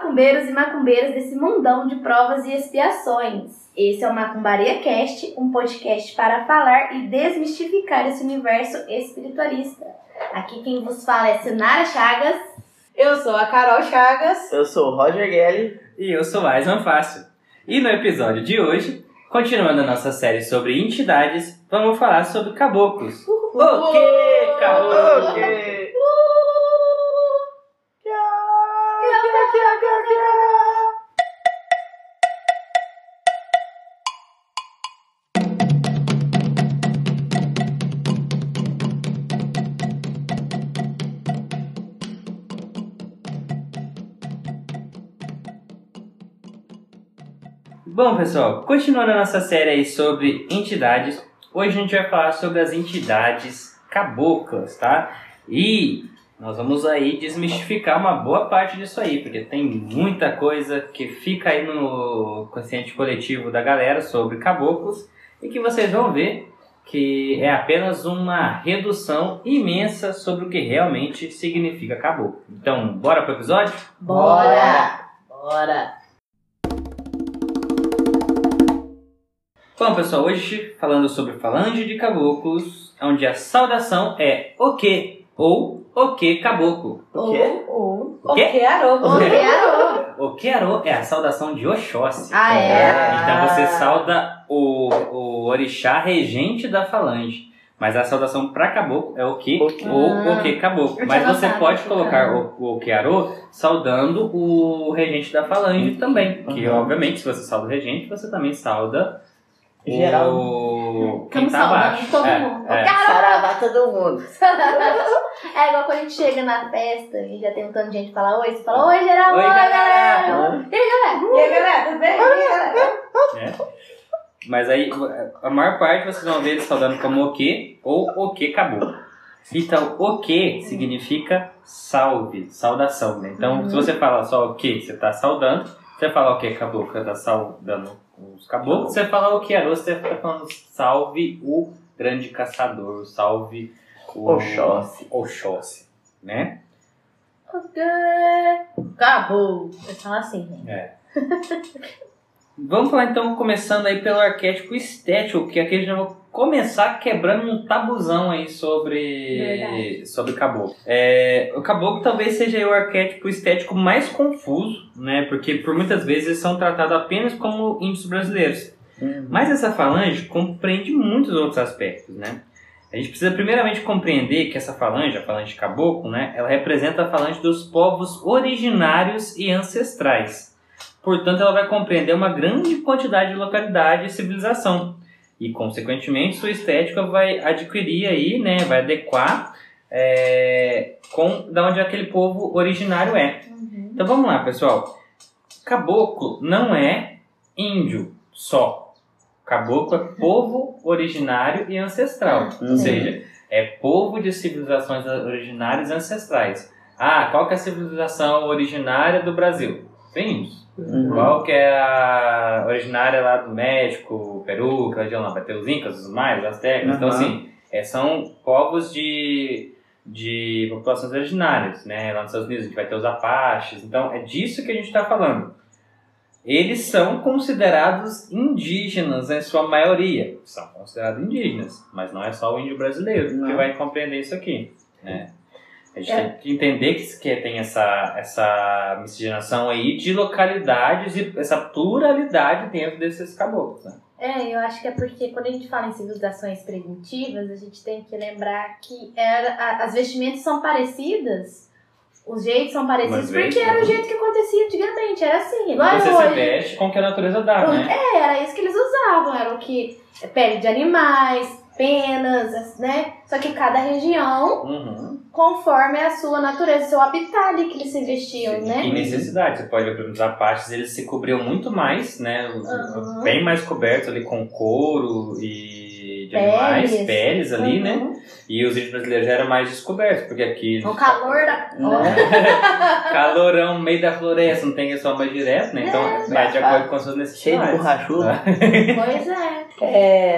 macumbeiros e macumbeiras desse mundão de provas e expiações. Esse é o Macumbaria Cast, um podcast para falar e desmistificar esse universo espiritualista. Aqui quem vos fala é Sinara Chagas. Eu sou a Carol Chagas. Eu sou o Roger Gelli. E eu sou mais um Fácil. E no episódio de hoje, continuando a nossa série sobre entidades, vamos falar sobre caboclos. O que, caboclo? Ok. Bom, pessoal, continuando a nossa série aí sobre entidades, hoje a gente vai falar sobre as entidades caboclas, tá? E nós vamos aí desmistificar uma boa parte disso aí, porque tem muita coisa que fica aí no consciente coletivo da galera sobre caboclos e que vocês vão ver que é apenas uma redução imensa sobre o que realmente significa caboclo. Então, bora pro episódio? Bora! Bora! Bom, pessoal, hoje falando sobre falange de caboclos, onde a saudação é o que ou o que caboclo. O quê? Ou, O quê? o que arô. O que arô é a saudação de Oxóssi. Ah, é? Então você sauda o, o orixá regente da falange. Mas a saudação para caboclo é o que que. ou Ah. o que caboclo. Mas você pode colocar cara. o, o que arô saudando o regente da falange também. Que Uhum. obviamente se você sauda o regente, você também sauda Geral. o quem Estamos tá saudando abaixo. todo É, mundo. é. Saravá todo mundo. É igual quando a gente chega na festa e já tem um tanto de gente que fala oi, você fala oi, geral, Oi, oi, galera. galera. E aí, galera? E aí, galera, tudo bem? É. Mas aí, a maior parte vocês vão ver eles saudando como o que ou o que acabou. Então, o que significa salve, saudação, né? Então, se você fala só o que, você está saudando. Você fala o que acabou, você está saudando os caboclos. Se você fala o que arou, você está falando salve o grande caçador, salve o Oxóssi. Oxóssi, né? Acabou. Eles falam assim, gente. Vamos falar então, começando aí pelo arquétipo estético, que aqui a gente vai começar quebrando um tabuzão aí sobre, Verdade. sobre caboclo. É, o caboclo talvez seja o arquétipo estético mais confuso, né? Porque por muitas vezes são tratados apenas como índios brasileiros. Mas essa falange compreende muitos outros aspectos, né? A gente precisa primeiramente compreender que essa falange, a falange caboclo, né, ela representa a falange dos povos originários e ancestrais. Portanto, ela vai compreender uma grande quantidade de localidade e civilização. E, consequentemente, sua estética vai adquirir aí, né, vai adequar é, com da onde aquele povo originário é. Uhum. Então vamos lá, pessoal. Caboclo não é índio só. Caboclo é povo originário e ancestral. Uhum. Ou seja, é povo de civilizações originárias e ancestrais. Ah, qual que é a civilização originária do Brasil? Os índios. Uhum. Qual que é a originária lá do México, Peru, aquela região lá? Vai ter os incas, os maias, os astecas. Então, Uhum. assim, é, são povos de, de populações originárias, né? Lá nos Estados Unidos a gente vai ter os apaches. Então, é disso que a gente está falando. Eles são considerados indígenas em sua maioria. São considerados indígenas, mas não é só o índio brasileiro que Não. vai compreender isso aqui. Né? A gente É. tem que entender que, que tem essa, essa miscigenação aí de localidades e essa pluralidade dentro desses caboclos. Né? É, eu acho que é porque quando a gente fala em civilizações primitivas, a gente tem que lembrar que era, a- as vestimentas são parecidas, os jeitos são parecidos, porque veste, era o jeito que acontecia antigamente, era assim, igual Você se hoje. veste com o que a natureza dá, né? É, era isso que eles usavam, era o que é pele de animais, penas, né? Só que cada região, Uhum. conforme a sua natureza, seu habitat que eles se vestiam, E né? necessidade. Você pode ver, os apaches, eles se cobriam muito mais, né? Uhum. Bem mais cobertos ali com couro e de Peles. animais, peles ali, né? Uhum. E os índios brasileiros já eram mais descobertos, porque aqui... O calor da. Né? Calorão no meio da floresta, não tem sol mais direto, né? Então vai de acordo com as suas Cheio de necessidades. borrachudo. Pois é.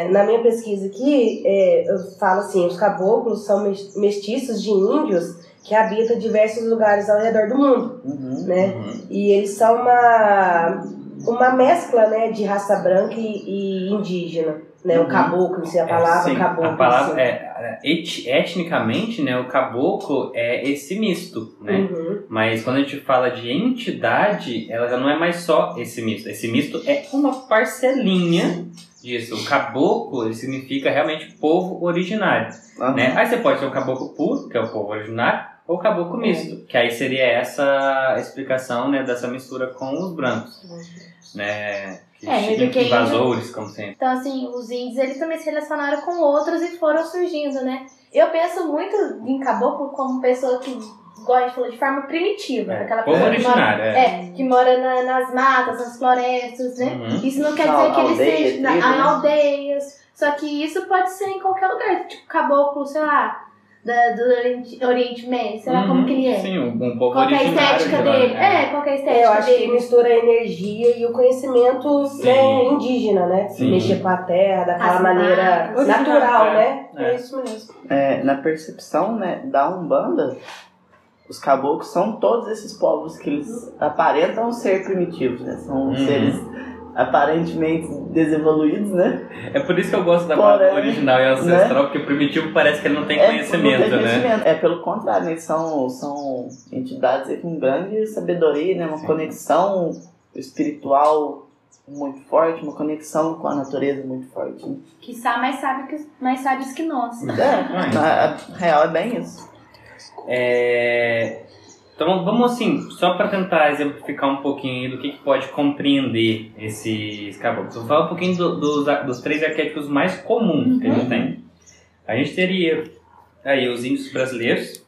É, na minha pesquisa aqui, é, eu falo assim, os caboclos são mes- mestiços de índios que habita diversos lugares ao redor do mundo, Uhum. né? Uhum. E eles são uma, uma mescla, né, de raça branca e, e indígena, né? O Uhum. caboclo, não sei a palavra, É, sim, caboclo. A palavra assim. é, et- etnicamente, né, o caboclo é esse misto, né? Uhum. Mas quando a gente fala de entidade, ela já não é mais só esse misto. Esse misto é uma parcelinha disso. O caboclo ele significa realmente povo originário, Aham. né? Aí você pode ter o caboclo puro, que é o povo originário, ou o caboclo misto, que aí seria essa explicação, né, dessa mistura com os brancos, né? Que É, porque invasores, como sempre. Então, assim, os índios, eles também se relacionaram com outros e foram surgindo, né? Eu penso muito em caboclo como pessoa que gosta de falar de forma primitiva. É, aquela pessoa que mora, é. é, que mora na- nas matas, nas florestas, né? Uhum. Isso não quer Na dizer que eles aldeia, sejam na- tribo, em aldeias. Só que isso pode ser em qualquer lugar. Tipo, caboclo, sei lá, da, do Oriente, Oriente Médio. Sei lá como Uhum. que ele é. Sim, um, um povo Qual que é a estética dele? é. É, qual que é a É, estética eu acho que dele? mistura a energia e o conhecimento né, indígena, né? Sim. Mexer com a terra daquela As maneira natural, É. né? É. É isso mesmo. É, na percepção né, da Umbanda, os caboclos são todos esses povos que eles aparentam ser primitivos, né? São Uhum. seres aparentemente desenvoluídos, né? É por isso que eu gosto da Porém, palavra original e ancestral, porque primitivo parece que ele não tem É, conhecimento, não tem né? conhecimento. É pelo contrário, eles são, são entidades com grande sabedoria, né? Uma Sim. conexão espiritual muito forte, uma conexão com a natureza muito forte. né? Que são mais sábios que, mais sábios que nós. É, na real é bem isso. É, Então vamos assim, só para tentar exemplificar um pouquinho do que, que pode compreender esse caboclo. Vou falar um pouquinho do- dos, dos três arquétipos mais comuns que a gente tem. A gente teria aí os índios brasileiros,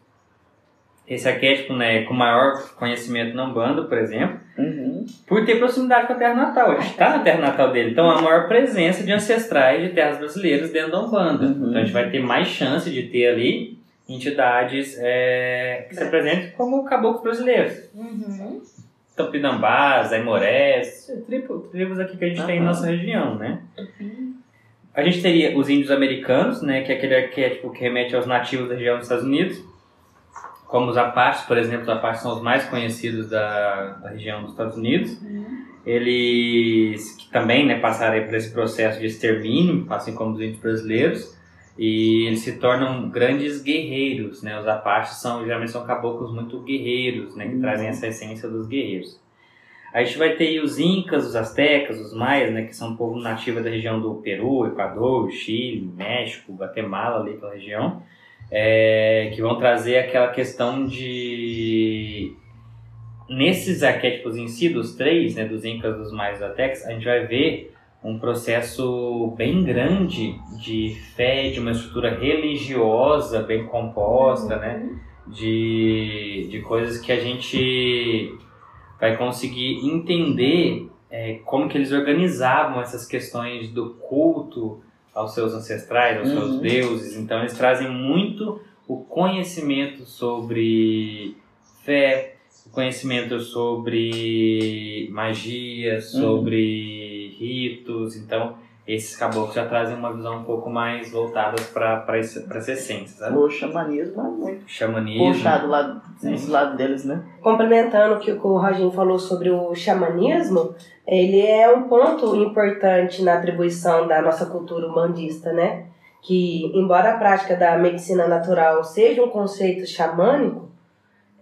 esse arquétipo né, com maior conhecimento na Umbanda, por exemplo, Uhum. por ter proximidade com a terra natal. A gente está na terra natal dele, então a maior presença de ancestrais de terras brasileiras dentro da Umbanda. Uhum. Então a gente vai ter mais chance de ter ali entidades é, que se apresentem como caboclos brasileiros. Uhum. Tupinambás, Aimorés, tribo- tribos aqui que a gente tem em nossa região, né? A gente teria os índios americanos, né, que é aquele arquétipo que remete aos nativos da região dos Estados Unidos, como os Apaches, por exemplo, os Apaches são os mais conhecidos da, da região dos Estados Unidos. Eles que também né, passaram por esse processo de extermínio, assim como os índios brasileiros, e eles se tornam grandes guerreiros, né? Os Apaches são, geralmente são caboclos muito guerreiros, né? Que Uhum. trazem essa essência dos guerreiros. A gente vai ter aí os Incas, os Aztecas, os Maias, né? Que são um povo nativo da região do Peru, Equador, Chile, México, Guatemala, ali aquela região. é, que vão trazer aquela questão de... Nesses arquétipos em si, dos três, né? Dos Incas, dos Maias dos Aztecas, a gente vai ver um processo bem grande de fé, de uma estrutura religiosa bem composta, né? De, de coisas que a gente vai conseguir entender é, como que eles organizavam essas questões do culto aos seus ancestrais, aos seus Uhum. deuses. Então eles trazem muito o conhecimento sobre fé, o conhecimento sobre magia, sobre ritos. Então esses caboclos já trazem uma visão um pouco mais voltada para essa essência, sabe? O xamanismo é muito Xamanismo. puxado lá dos lados deles, né? Complementando o que o Roginho falou sobre o xamanismo, ele é um ponto importante na atribuição da nossa cultura humanista, né? Que, embora a prática da medicina natural seja um conceito xamânico,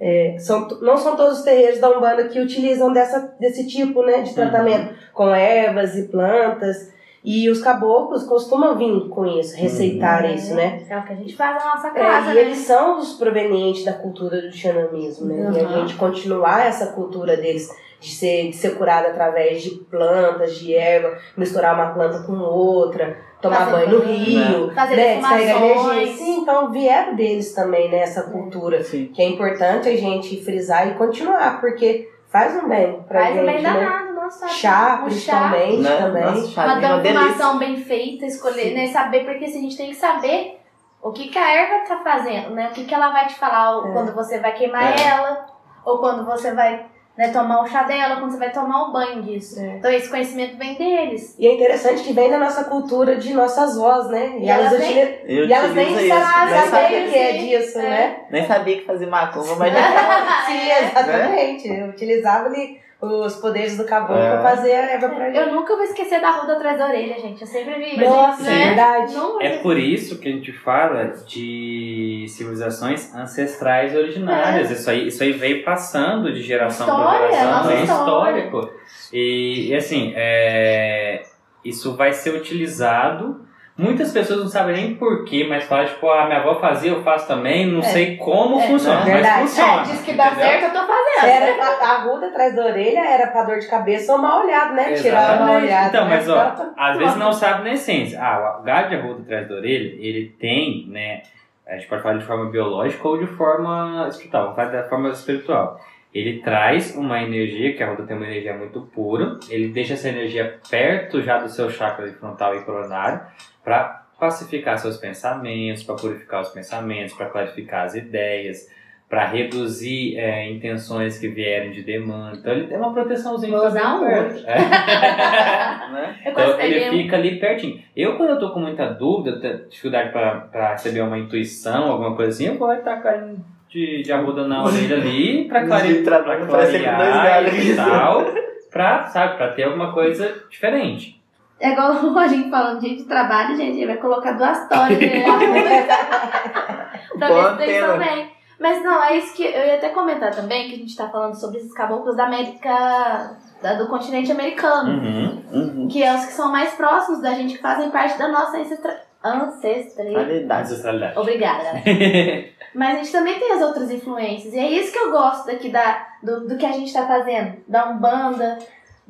é, são, não são todos os terreiros da Umbanda que utilizam dessa, desse tipo né, de tratamento, com ervas e plantas. E os caboclos costumam vir com isso, receitar isso, né? É o que a gente faz na nossa É, casa, e né? eles são os provenientes da cultura do xamanismo, né? E a Uhum. gente continuar essa cultura deles de ser, de ser curado através de plantas, de erva, misturar uma planta com outra, tomar Fazer banho no banho, rio, Fazer né? Descarregar defumações. energia. Sim, então vieram deles também, né? Essa cultura. Sim. Que é importante a gente frisar e continuar, porque faz um bem pra Faz um gente, bem né? danado, nossa. Chá, o principalmente, Né? também. Nossa, Uma chá é uma defumação bem feita, escolher, né? Saber, porque assim, a gente tem que saber o que, que a erva tá fazendo, né? O que, que ela vai te falar É. quando você vai queimar É. ela, ou quando você vai né, tomar o chá dela, quando você vai tomar o banho disso. É. Então esse conhecimento vem deles. E é interessante que vem da nossa cultura de nossas vós, né? E, E elas, ela vem- utili- Eu e elas nem sabem Nem saber saber o que é disso, É. né? Nem sabia que fazia macumba, mas Sim, exatamente. Eu utilizava ali os poderes do caboclo É. pra fazer a erva pra Eu nunca vou esquecer da ruda atrás da orelha, gente. Eu sempre vi. Nossa, né? é verdade. Não É por isso que a gente fala de civilizações ancestrais originárias. Isso, aí, isso aí veio passando de geração História, para geração. nossa É história. histórico. E, e, assim, é, isso vai ser utilizado. Muitas pessoas não sabem nem porquê, mas falam, tipo, a minha avó fazia, eu faço também, não É. sei como É. funciona, mas Verdade. funciona. É, diz que dá entendeu? certo, eu tô fazendo. Era a, a ruda atrás da orelha era pra dor de cabeça ou mal olhado, né? Tirar uma Exatamente. olhada. Então, né? mas ó, às vezes não sabe na essência. Ah, o gado de arruda atrás da orelha, ele tem, né? A gente pode falar de forma biológica ou de forma espiritual. Vamos falar da forma espiritual. Ele traz uma energia, que a arruda tem uma energia muito pura. Ele deixa essa energia perto já do seu chakra frontal e coronário para pacificar seus pensamentos, para purificar os pensamentos, para clarificar as ideias, para reduzir é, intenções que vierem de demanda. Então ele tem uma proteçãozinha Vou usar um hoje. É. né? Então ele fica ali pertinho. Eu, quando eu tô com muita dúvida, dificuldade para receber uma intuição, alguma coisa assim, eu vou tacar de, de arruda na orelha ali pra, clare, De pra clarear e tal, pra, sabe, pra ter alguma coisa diferente. É igual o Roginho falando de de trabalho, gente. Ele vai colocar duas toras né? pra ver se tem também. Mas não, é isso que eu ia até comentar também, que a gente tá falando sobre esses caboclos da América, da- do continente americano. Uhum. Uhum. Que é os que são mais próximos da gente, que fazem parte da nossa ancestra... ancestria. Qualidade. Ancestralidade. Obrigada. Mas a gente também tem as outras influências. E é isso que eu gosto daqui da, do, do que a gente tá fazendo. Da Umbanda,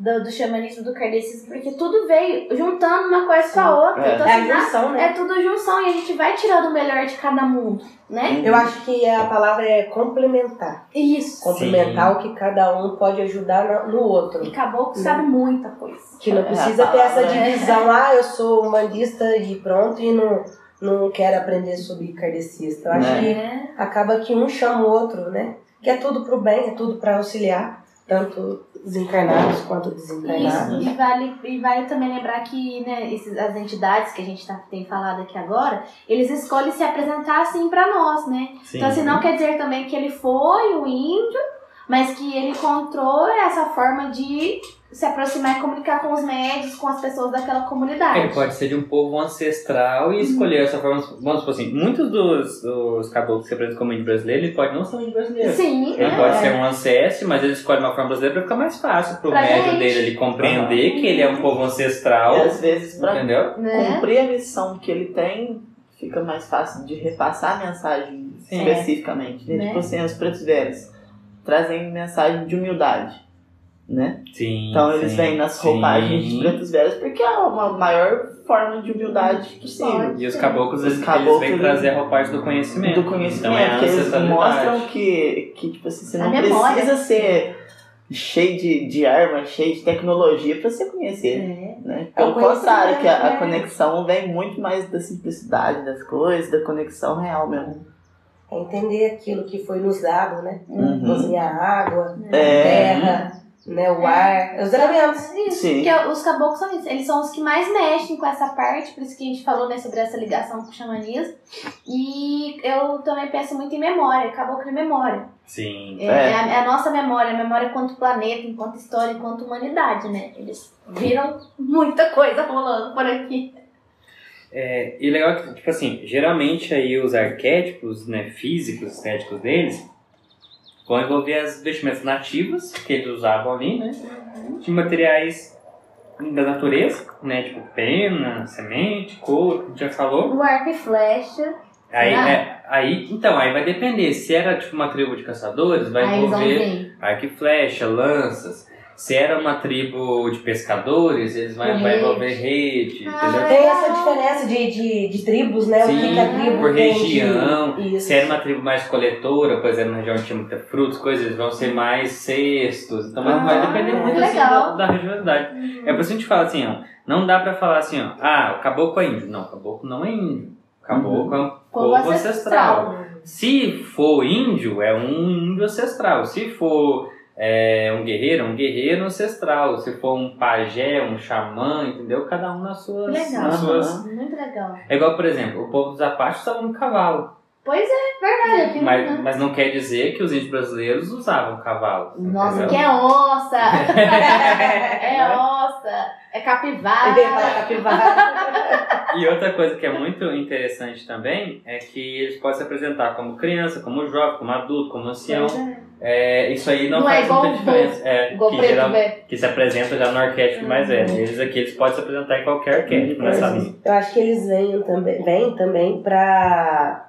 do, do xamanismo, do kardecismo. Porque tudo veio juntando uma coisa com a outra. É. Então, É a assim, junção, né? é tudo junção. E a gente vai tirando o melhor de cada mundo, né? Eu acho que a palavra é complementar. Isso. Complementar o que cada um pode ajudar no- outro. E caboclo sabe muita coisa. Que não É, precisa ter essa né? divisão, ah, eu sou humanista e pronto, e não, não quero aprender sobre kardecista. Eu acho Né. que É. acaba que um chama o outro, né? Que é tudo pro bem, é tudo pra auxiliar, tanto os encarnados quanto os desencarnados. Isso, e vale, e vale também lembrar que né, esses, as entidades que a gente tá, tem falado aqui agora, eles escolhem se apresentar assim pra nós, né? Sim. Então, assim, não quer dizer também que ele foi o índio, mas que ele encontrou essa forma de se aproximar e comunicar com os médios, com as pessoas daquela comunidade. Ele pode ser de um povo ancestral e escolher essa forma. Vamos supor assim, muitos dos, dos caboclos que se apresentam como índio brasileiro, ele pode não ser um índio brasileiro. Sim, Ele é. pode ser um ancestre, mas ele escolhe uma forma brasileira pra ficar mais fácil pro Pra médium gente. dele ele compreender que ele é um povo ancestral. E às vezes, pra Entendeu? Né? cumprir a missão que ele tem, fica mais fácil de repassar a mensagem Sim. especificamente. Né? Né? Tipo assim, os pretos velhos trazem mensagem de humildade. Né? Sim. Então eles sim, vêm nas sim. roupagens de pretos velhos porque é uma maior forma de humildade possível. E os caboclos, Os eles, eles caboclos, vêm trazer a roupagem do conhecimento. Do conhecimento, Então é a que eles mostram que, que tipo assim, você A não memória. precisa ser cheio de, de armas, cheio de tecnologia pra você conhecer. É. Né? É o Pelo contrário, que a, a conexão vem muito mais da simplicidade das coisas, da conexão real mesmo. É entender aquilo que foi nos dado, né? Uhum. Cozinhar a água, a É. terra, né? o ar, os elementos. Isso, Sim. porque os caboclos são isso. Eles são os que mais mexem com essa parte, por isso que a gente falou né, sobre essa ligação com o xamanismo. E eu também penso muito em memória, caboclo e memória. Sim. É, É. é a, é a nossa memória, a memória enquanto planeta, enquanto história, enquanto humanidade, né? Eles viram muita coisa rolando por aqui. É, e legal que, tipo assim, geralmente aí os arquétipos, né, físicos, estéticos deles, vão envolver as vestimentas nativas que eles usavam ali, né? De materiais da natureza, né? Tipo pena, semente, couro, que a gente já falou. O arco e flecha, Aí, Será? é, aí, então, aí vai depender. Se era tipo uma tribo de caçadores, vai aí envolver ver. arco e flecha, lanças. Se era uma tribo de pescadores, eles vão, vai Rede. envolver rede, Ah, entendeu? Tem essa diferença de, de, de tribos, né? o que, Sim, a tribo por tem de- região. Isso. Se era uma tribo mais coletora, por exemplo, na região que tinha muita frutos, coisas, eles vão ser mais cestos. Então vai- vai Ah, depender muito que assim, da, da regionalidade. É por isso que a gente fala assim, ó. Não dá pra falar assim, ó. Ah, o caboclo é índio. Não, o caboclo não é índio. O caboclo é um Povo povo ancestral. Se for índio, é um índio ancestral. Se for é, um guerreiro, um guerreiro ancestral. Se for um pajé, um xamã, entendeu? Cada um nas suas. Legal. Nas suas... Muito legal. É igual, por exemplo, o povo dos Apaches usava um cavalo. Pois é, verdade. Aqui Mas, não, mas não quer dizer que os índios brasileiros usavam cavalo. Nossa, entendeu? que é onça! é onça! É capivara! capivara. E outra coisa que é muito interessante também é que eles podem se apresentar como criança, como jovem, como adulto, como ancião. É. É, isso aí não, Não é faz igual muita o diferença. É, Igual que, geral- que se apresenta já no arquétipo mais Uhum. velho. Eles aqui eles podem se apresentar em qualquer arquétipo nessa linha. Eu acho que eles vêm também, vêm também pra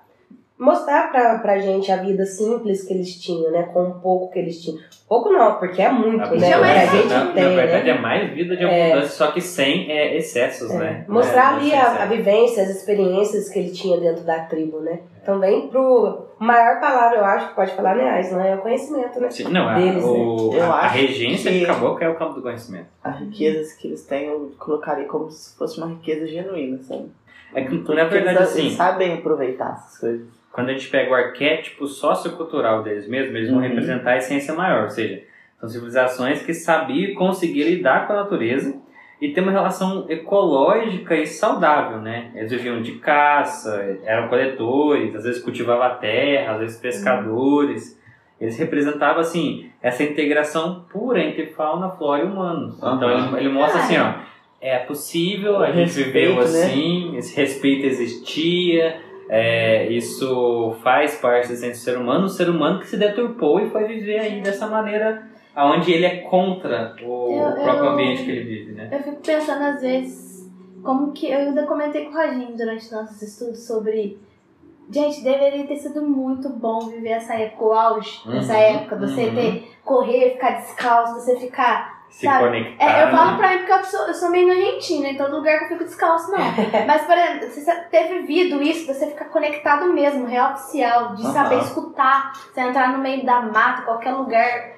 mostrar pra, pra gente a vida simples que eles tinham, né? Com o pouco que eles tinham. Pouco não, porque é muito, A né? mas a na, gente na tem, verdade né? é mais vida de É. abundância, só que sem é, excessos, É. né? Mostrar É, ali a, a vivência, as experiências que ele tinha dentro da tribo, né? Também pro maior palavra, eu acho, que pode falar, né? Ais, não é o conhecimento, né? Sim, não, a, deles, o, né? Eu a, a regência que- de caboclo é o campo do conhecimento. As riquezas que eles têm, eu colocaria como se fosse uma riqueza genuína, sabe? É que, na verdade, eles, assim, eles sabem aproveitar essas coisas. Quando a gente pega o arquétipo sociocultural deles mesmos, eles vão Uhum. representar a essência maior, ou seja, são civilizações que sabiam e conseguiram lidar com a natureza e ter uma relação ecológica e saudável, né? Eles viviam de caça, eram coletores, às vezes cultivavam a terra, às vezes pescadores. Eles representavam, assim, essa integração pura entre fauna, flora e humanos. Então ele, ele mostra assim, ó, é possível, a gente viveu respeito, né? assim, esse respeito existia, é, isso faz parte da essência do ser humano, o ser humano que se deturpou e foi viver aí dessa maneira, onde ele é contra o Eu- próprio eu- ambiente que ele vive, né? Eu fico pensando às vezes como que eu ainda comentei com o Raginho durante nossos estudos sobre gente deveria ter sido muito bom viver essa época, o auge dessa Uhum, época, você uhum. ter correr, ficar descalço, você ficar Se Sabe, conectar. É, eu falo né? pra mim porque eu sou, eu sou meio nojentina, em todo lugar que eu fico descalço, não. Mas, por exemplo, você ter vivido isso, você ficar conectado mesmo, real oficial, de saber escutar, você entrar no meio da mata, qualquer lugar.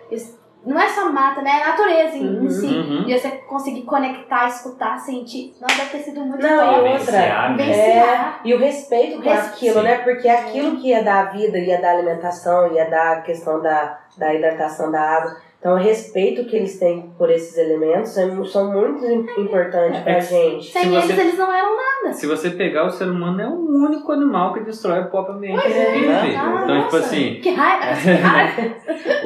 Não é só mata, né? É a natureza em, Uhum. si. Uhum. De você conseguir conectar, escutar, sentir. Não, deve ter sido muito Não, e outra, Vivenciar, né? Vivenciar. E o respeito por Respeito. aquilo, né? Porque aquilo que ia dar a vida, ia dar a alimentação, ia dar a questão da, da hidratação da água. Então, o respeito que eles têm por esses elementos é são muito im- importantes pra É, gente. Sem Se eles, você- eles não eram nada. Se você pegar o ser humano, é o único animal que destrói o próprio ambiente que é, né? Ah, Então, tipo nossa, assim, Que raiva, que raiva.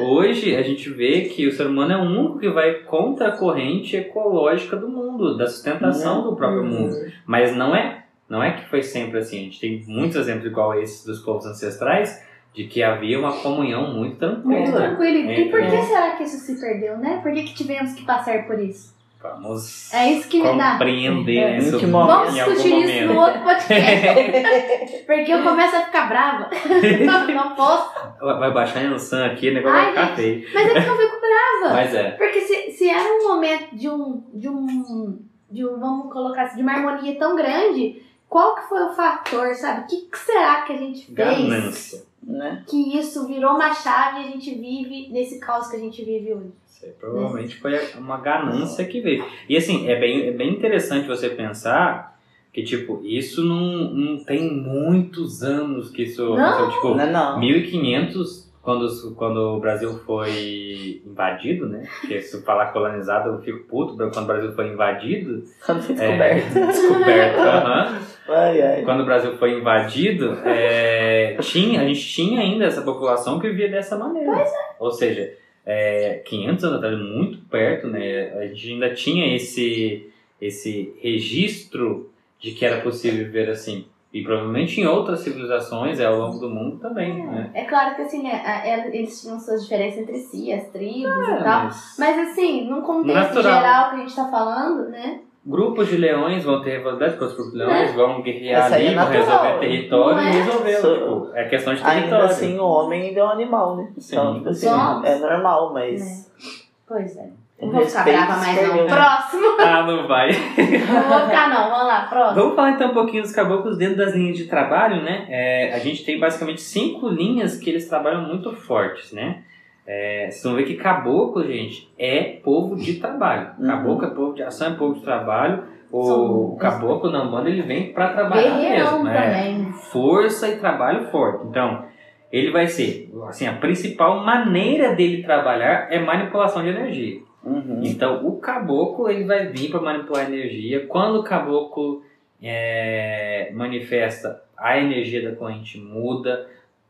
Hoje a gente vê que o ser humano é o único que vai contra a corrente ecológica do mundo, da sustentação do próprio mundo. Mas não é, não é que foi sempre assim. A gente tem muitos exemplos igual esses dos povos ancestrais de que havia uma comunhão muito Muito tranquila. tranquilo. E por que será que isso se perdeu, né? Por que, que tivemos que passar por isso? Vamos É isso que me dá. compreender É, isso? Vamos algum discutir isso no momento. outro podcast. Porque eu começo a ficar brava. não posso. Vai baixar no Sam aqui, o negócio Ai, vai ficar feio. Mas é que eu fico brava. Mas é. Porque se, se era um momento de um, de um. de um. Vamos colocar assim, de uma harmonia tão grande, qual que foi o fator, sabe? O que, que será que a gente fez Ganância. Né? que isso virou uma chave e a gente vive nesse caos que a gente vive hoje? Isso aí provavelmente foi uma ganância que veio. E assim, é bem, é bem interessante você pensar que, tipo, isso não, não tem muitos anos que isso. Não. isso, tipo, Não, não. 1500, quando, quando o Brasil foi invadido, né? Porque se eu falar colonizado, eu fico puto quando o Brasil foi invadido. Quando foi É, descoberto. descoberto. aham. Ai, ai. Quando o Brasil foi invadido, é, tinha, a gente tinha ainda essa população que vivia dessa maneira. Ou seja, é, 500 anos atrás, muito perto, né? A gente ainda tinha esse, esse registro de que era possível viver assim. E provavelmente em outras civilizações é, ao longo do mundo também, né? É claro que assim, né, a- ela- eles tinham suas diferenças entre si, as tribos É, e tal. mas Mas assim, num contexto Natural. geral que a gente tá falando, né? Grupos de leões vão ter rivalidade com os grupos de leões, vão guerrear Essa ali, é vão resolver território Não e é? resolveu. Só- Tipo, é questão de Ainda território. assim, o homem ainda é um animal, né? Então, Sim. tipo assim, é normal, mas. Pois é. Não vou ficar brava mais não. perdeu. Próximo. Ah, não vai. Não vou ficar não. Vamos lá, próximo. Vamos falar então um pouquinho dos caboclos dentro das linhas de trabalho, né? É, a gente tem basicamente cinco linhas que eles trabalham muito fortes, né? É, vocês vão ver que caboclo, gente, é povo de trabalho. Uhum. Caboclo é povo de ação, é povo de trabalho. O, São- o caboclo na banda ele vem pra trabalhar Guerreirão mesmo, né? também. Força e trabalho forte. Então, ele vai ser, assim, a principal maneira dele trabalhar é manipulação de energia. Uhum. Então, o caboclo ele vai vir para manipular a energia. Quando o caboclo é, manifesta, a energia da corrente muda.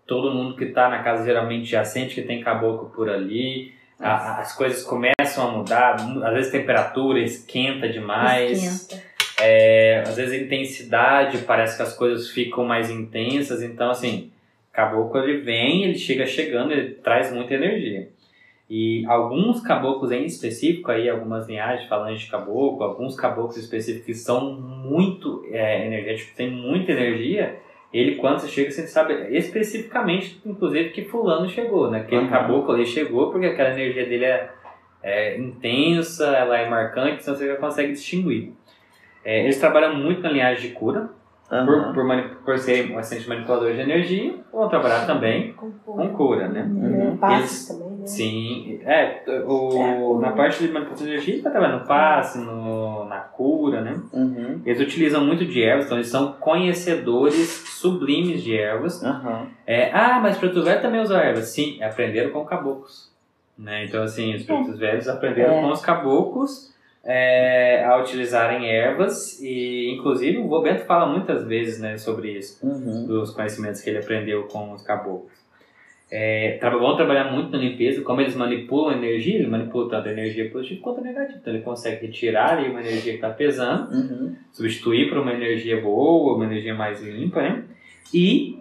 Todo mundo que está na casa geralmente já sente que tem caboclo por ali. A- as coisas começam a mudar. Às vezes a temperatura esquenta demais. Esquenta. É, às vezes a intensidade parece que as coisas ficam mais intensas. Então, assim, caboclo ele vem, ele chega chegando, ele traz muita energia. E alguns caboclos em específico, aí algumas linhagens falando de caboclo, alguns caboclos específicos que são muito é, energéticos, têm muita energia, ele quando você chega, você sabe especificamente, inclusive, que fulano chegou, né? Aquele Uhum. caboclo ali chegou porque aquela energia dele é, é intensa, ela é marcante, então você já consegue distinguir. É, eles trabalham muito na linhagem de cura, Uhum. por, por, por ser um assistente manipulador de energia, vão trabalhar também Com com cura, né? Uhum. Passos também, né? Sim, é, o, na parte de manipulação de energia, trabalhar no passe, no, na cura, né? Uhum. Eles utilizam muito de ervas, então eles são conhecedores sublimes de ervas. Uhum. É, ah, mas preto velho também usa ervas. Sim, aprenderam com caboclos. Né? Então, assim, os pretos velhos aprenderam É. com os caboclos é, a utilizarem ervas. E, inclusive, o Bobento fala muitas vezes né, sobre isso, Uhum. dos conhecimentos que ele aprendeu com os caboclos. É, vão trabalhar muito na limpeza, como eles manipulam a energia, ele manipula tanto a energia positiva quanto a negativa. Então, ele consegue retirar ali uma energia que está pesando Uhum. substituir por uma energia boa, uma energia mais limpa, né? E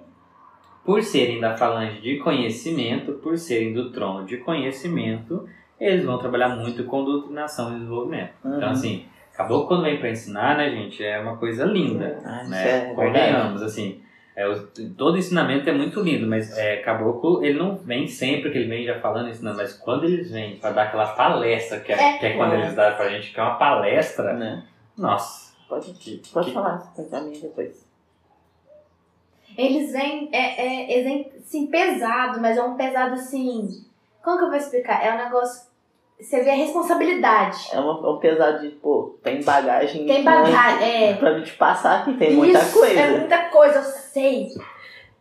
por serem da falange de conhecimento, por serem do trono de conhecimento, eles vão trabalhar muito com doutrinação e desenvolvimento. Então, Uhum. assim, acabou quando vem para ensinar, né, gente? É uma coisa linda, Ah, isso né? é verdade. Convenhamos, assim. É, o- todo ensinamento é muito lindo, mas é, caboclo, ele não vem sempre que ele vem já falando ensinando, mas quando eles vêm para dar aquela palestra, que é, É. que é quando eles dão pra gente, que é uma palestra, Né? nossa. Pode, pode Que- falar, você pode a minha depois. Eles vêm, é, é, eles vêm, assim, pesado, mas é um pesado, assim... Como que eu vou explicar? É um negócio... Você vê a responsabilidade. É um, um pesado de, pô, tem bagagem. Tem né, bagagem, é. Pra me te passar aqui, tem muita Isso, coisa. É muita coisa, eu sei.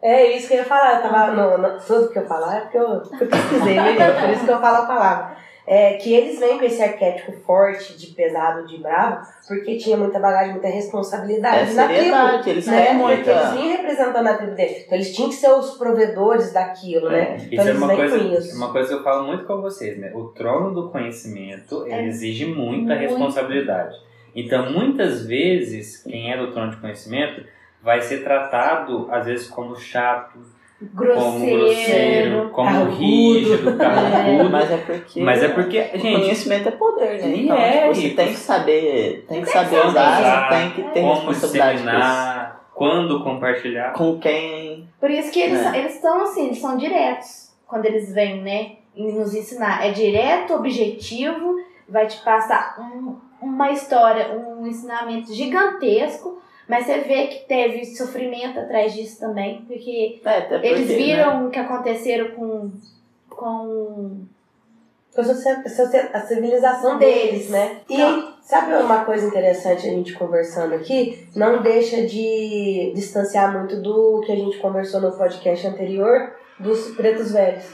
É isso que eu ia falar. Eu tava, no, no, tudo que eu falar é porque eu, eu pesquisei, gente? Por isso que eu falo a palavra. É, que eles vêm com esse arquétipo forte, de pesado, de bravo, porque tinha muita bagagem, muita É responsabilidade na tribo. eles Né? muita. eles vinham representando a tribo deles. Então eles tinham que ser os provedores daquilo, né? Isso Então é eles uma vêm coisa, com isso. uma coisa que eu falo muito com vocês, né? O trono do conhecimento, ele É. exige muita Muito. responsabilidade. Então, muitas vezes, quem é do trono de conhecimento vai ser tratado, às vezes, como chato, Grosseiro. grosseiro, como rígido, carrancudo. Mas é porque. Mas é porque, o gente, conhecimento é poder, né? Então, é, tipo, você e- tem que saber. Tem que Tem que saber usar, usar, tem que ter como responsabilidade disseminar, quando compartilhar. Com quem. Por isso que eles É. são- eles estão assim, eles são diretos quando eles vêm, né? E nos ensinar. É direto, objetivo, vai te passar um- uma história, um ensinamento gigantesco, mas você vê que teve sofrimento atrás disso também, porque É, porque, eles né? viram o que aconteceram com. com. Com a civilização deles, né? E Não. sabe uma coisa interessante a gente conversando aqui? Não deixa de distanciar muito do que a gente conversou no podcast anterior dos pretos velhos.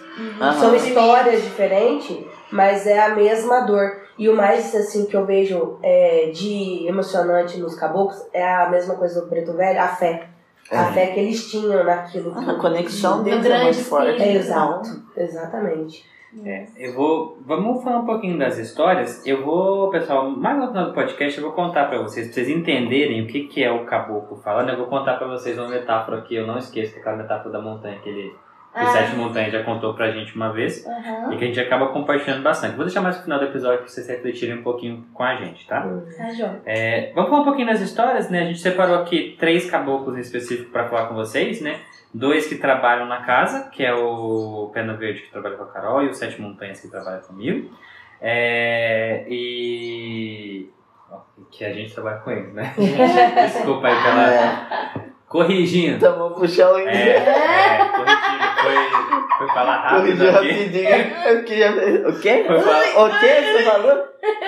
Aham. São histórias diferentes, mas é a mesma dor. E o mais assim que eu vejo é, de emocionante nos caboclos é a mesma coisa do preto velho, a fé. A É. fé que eles tinham naquilo. Ah, que- A conexão deles é grande muito forte. É exato, exatamente. É, eu vou. Vamos falar um pouquinho das histórias. Eu vou, pessoal, mais no final do podcast eu vou contar pra vocês, pra vocês entenderem o que, que é o caboclo falando. Eu vou contar pra vocês uma metáfora que eu não esqueço, que é aquela metáfora da montanha que ele. O. Sete Montanhas já contou pra gente uma vez Aham. e que a gente acaba compartilhando bastante. Vou deixar mais pro final do episódio pra vocês refletirem um pouquinho com a gente, tá? Tá. É, vamos falar um pouquinho das histórias, né? A gente separou aqui três caboclos em específico para falar com vocês, né? Dois que trabalham na casa, que é o Pena Verde que trabalha com a Carol e o Sete Montanhas que trabalha comigo. É, e que a gente trabalha com eles, né? Desculpa aí pela É, corrigindo. tamo puxando É, é, corrigindo. Foi, foi falar rápido aqui. rapidinho. Eu queria- O quê? Foi falar, O quê você falou?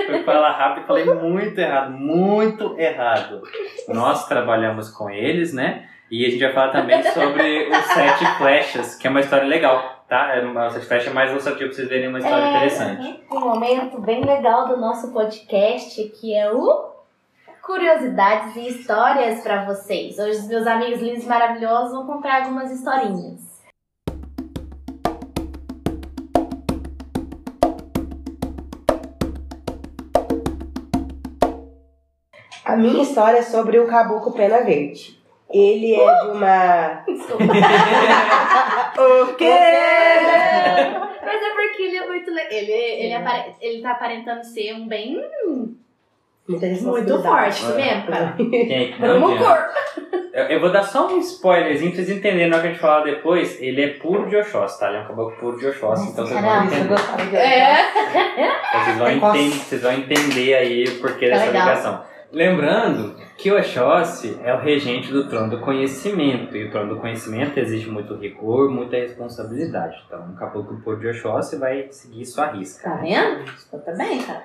Fui falar rápido e falei muito errado, muito errado. Nós trabalhamos com eles, né? E a gente vai falar também sobre os Sete Flechas, que é uma história legal, tá? É uma Sete Flechas mais ilustrativo pra vocês verem uma história É, interessante. Um momento bem legal do nosso podcast, que é o Curiosidades e Histórias para vocês. Hoje os meus amigos lindos e maravilhosos vão contar algumas historinhas. A minha história é sobre o caboclo Pena Verde. Ele é de uma. Desculpa. o quê? Mas é porque ele é muito legal. Ele, ele, apare... ele tá aparentando ser um bem muito forte, tá vendo, cara? Gente, não Vamos cor. Eu, eu vou dar só um spoilerzinho pra vocês entenderem na hora que a gente falar depois. Ele é puro de Oxóssi, tá? Ele é um caboclo puro de Oxóssi, então vocês vão entender. É. Então Vocês vão, É entender, vocês vão entender aí o porquê Tá dessa legal. ligação. Lembrando que o Oxóssi é o regente do trono do conhecimento. E o trono do conhecimento exige muito rigor, muita responsabilidade. Então, um caboclo puro de Oxóssi vai seguir sua risca. Tá vendo? Eu também, cara.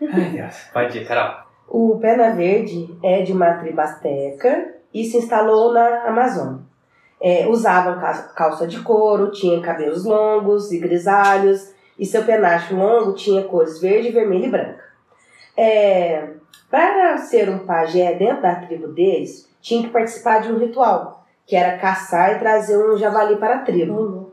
Ai, Deus. Pode ir, Carol. O Pena Verde é de uma tribo asteca e se instalou na Amazônia. É, usavam ca- calça de couro, tinha cabelos longos e grisalhos, e seu penacho longo tinha cores verde, vermelha e branca. É, para ser um pajé dentro da tribo deles, tinha que participar de um ritual, que era caçar e trazer um javali para a tribo.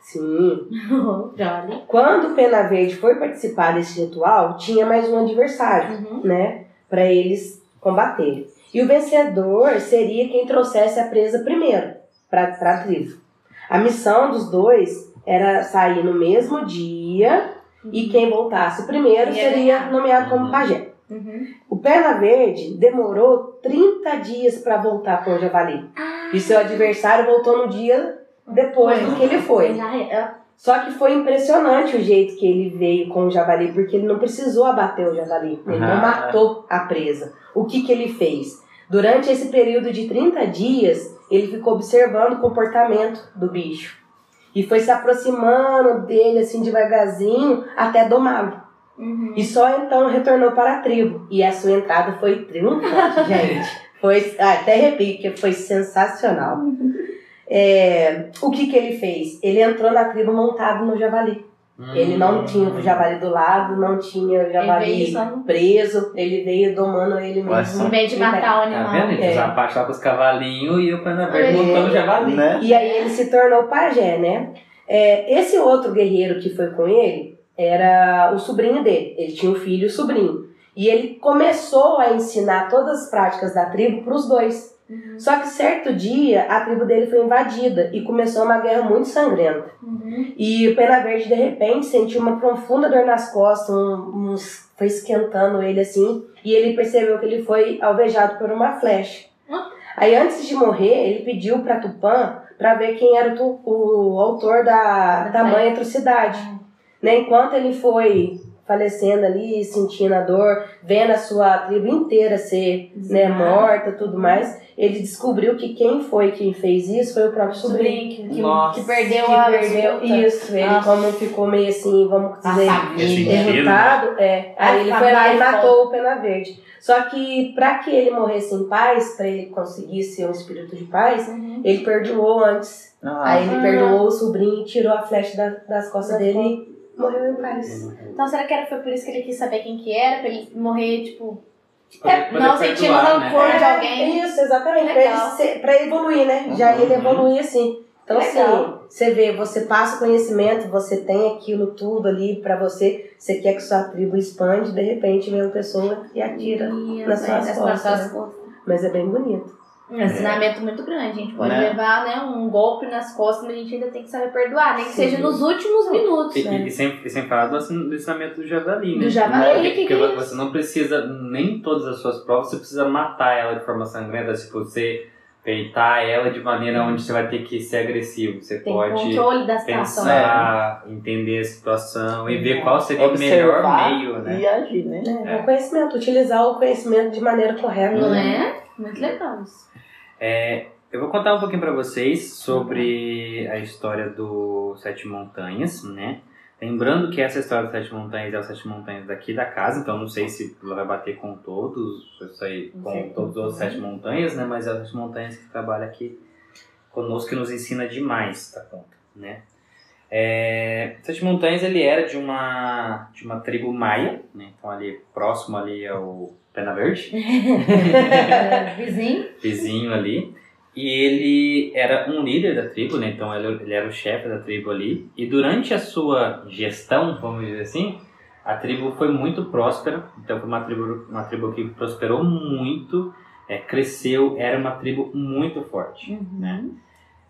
Sim. Jolly. Quando o Pena Verde foi participar desse ritual, tinha mais um adversário Uhum. né, para eles combaterem. E o vencedor seria quem trouxesse a presa primeiro para a tribo. A missão dos dois era sair no mesmo dia e quem voltasse primeiro Ia seria nomeado como Uhum. pajé. Uhum. O Perna Verde demorou 30 dias para voltar com o javali. E seu adversário voltou no dia depois do que ele foi. Já- Só que foi impressionante o jeito que ele veio com o javali, porque ele não precisou abater o javali, ele não Ah. matou a presa. O que, que ele fez? Durante esse período de 30 dias, ele ficou observando o comportamento do bicho. E foi se aproximando dele assim devagarzinho até domá-lo. Uhum. E só então retornou para a tribo. E a sua entrada foi triunfante, gente. Foi, ah, até arrepio, porque foi sensacional. É, o que, que ele fez? Ele entrou na tribo montado no javali. Ele não tinha o javali do lado, não tinha o Ele javali preso, ele veio domando ele mesmo. Em vez de matar o Tá animal. vendo? Ele É. a parte lá com os cavalinhos e o Pena Verde É. montando o javali. Né? E aí ele se tornou pajé, né? É, esse outro guerreiro que foi com ele era o sobrinho dele. Ele tinha um filho e um sobrinho. E ele começou a ensinar todas as práticas da tribo para os dois. Uhum. Só que certo dia a tribo dele foi invadida e começou uma guerra muito sangrenta. Uhum. E o Pena Verde de repente sentiu uma profunda dor nas costas, um, uns- foi esquentando ele assim, e ele percebeu que ele foi alvejado por uma flecha. Ah. Aí antes de morrer, ele pediu para Tupã para ver quem era o, o autor da Da tamanha atrocidade. Né? Enquanto ele foi falecendo ali, sentindo a dor, vendo a sua tribo inteira ser né, morta tudo mais, ele descobriu que quem foi quem fez isso foi o próprio sobrinho. Sobrinho que, que, Nossa. que perdeu Que a perdeu isso, ele Nossa. como ficou meio assim, vamos dizer, família. Sentido, derrotado, é. A Aí ele foi lá e matou o Pena Verde. Só que pra que ele morresse em paz, pra ele conseguir ser um espírito de paz, Uhum. ele perdoou antes. Ah, Aí ele Ah. perdoou o sobrinho, tirou a flecha da- das costas dele e morreu em paz. Então será que era, foi por isso que ele quis saber quem que era? Pra ele morrer, tipo... Poder não sentindo rancor né? de alguém. Isso, exatamente. Pra, ele ser- pra evoluir, né? Já Uhum. ele evoluir assim. Então, Legal. assim, você vê, você passa o conhecimento, você tem aquilo tudo ali pra você, você quer que sua tribo expande, de repente vem uma pessoa e atira. Nas suas nas costas, suas né? costas. Mas é bem bonito. Um ensinamento muito grande. A gente pode Né? levar né, um golpe nas costas, mas a gente ainda tem que saber perdoar, nem que Sim. seja nos últimos minutos. E, né? e, e sem, e sem falar do ensinamento do javali, né? Do javali, Porque, que é você não precisa, nem todas as suas provas, você precisa matar ela de forma sangrenta. Tipo, você peitar ela de maneira onde você vai ter que ser agressivo. Você Tem pode controle da situação. né? pensar, entender a situação e ver qual seria o observar melhor meio, né? e agir, né? É, o conhecimento, utilizar o conhecimento de maneira correta. Não né? é? Muito legal isso. É, eu vou contar um pouquinho pra vocês sobre a história do Sete Montanhas, né? Lembrando que essa história das Sete Montanhas é os Sete Montanhas daqui da casa, então não sei se ela vai bater com todos, isso aí, com sei. todos os outros Sete Montanhas, né? Mas é as Sete Montanhas que trabalha aqui conosco que nos ensina demais, tá conta, né? É, Sete Montanhas ele era de uma de uma tribo maia, né? Então ali próximo ali ao Pena Verde, Vizinho. vizinho ali. E ele era um líder da tribo, né? Então ele, ele era o chefe da tribo ali. E durante a sua gestão, vamos dizer assim, a tribo foi muito próspera. Então foi uma tribo, uma tribo que prosperou muito, é, cresceu, era uma tribo muito forte, né?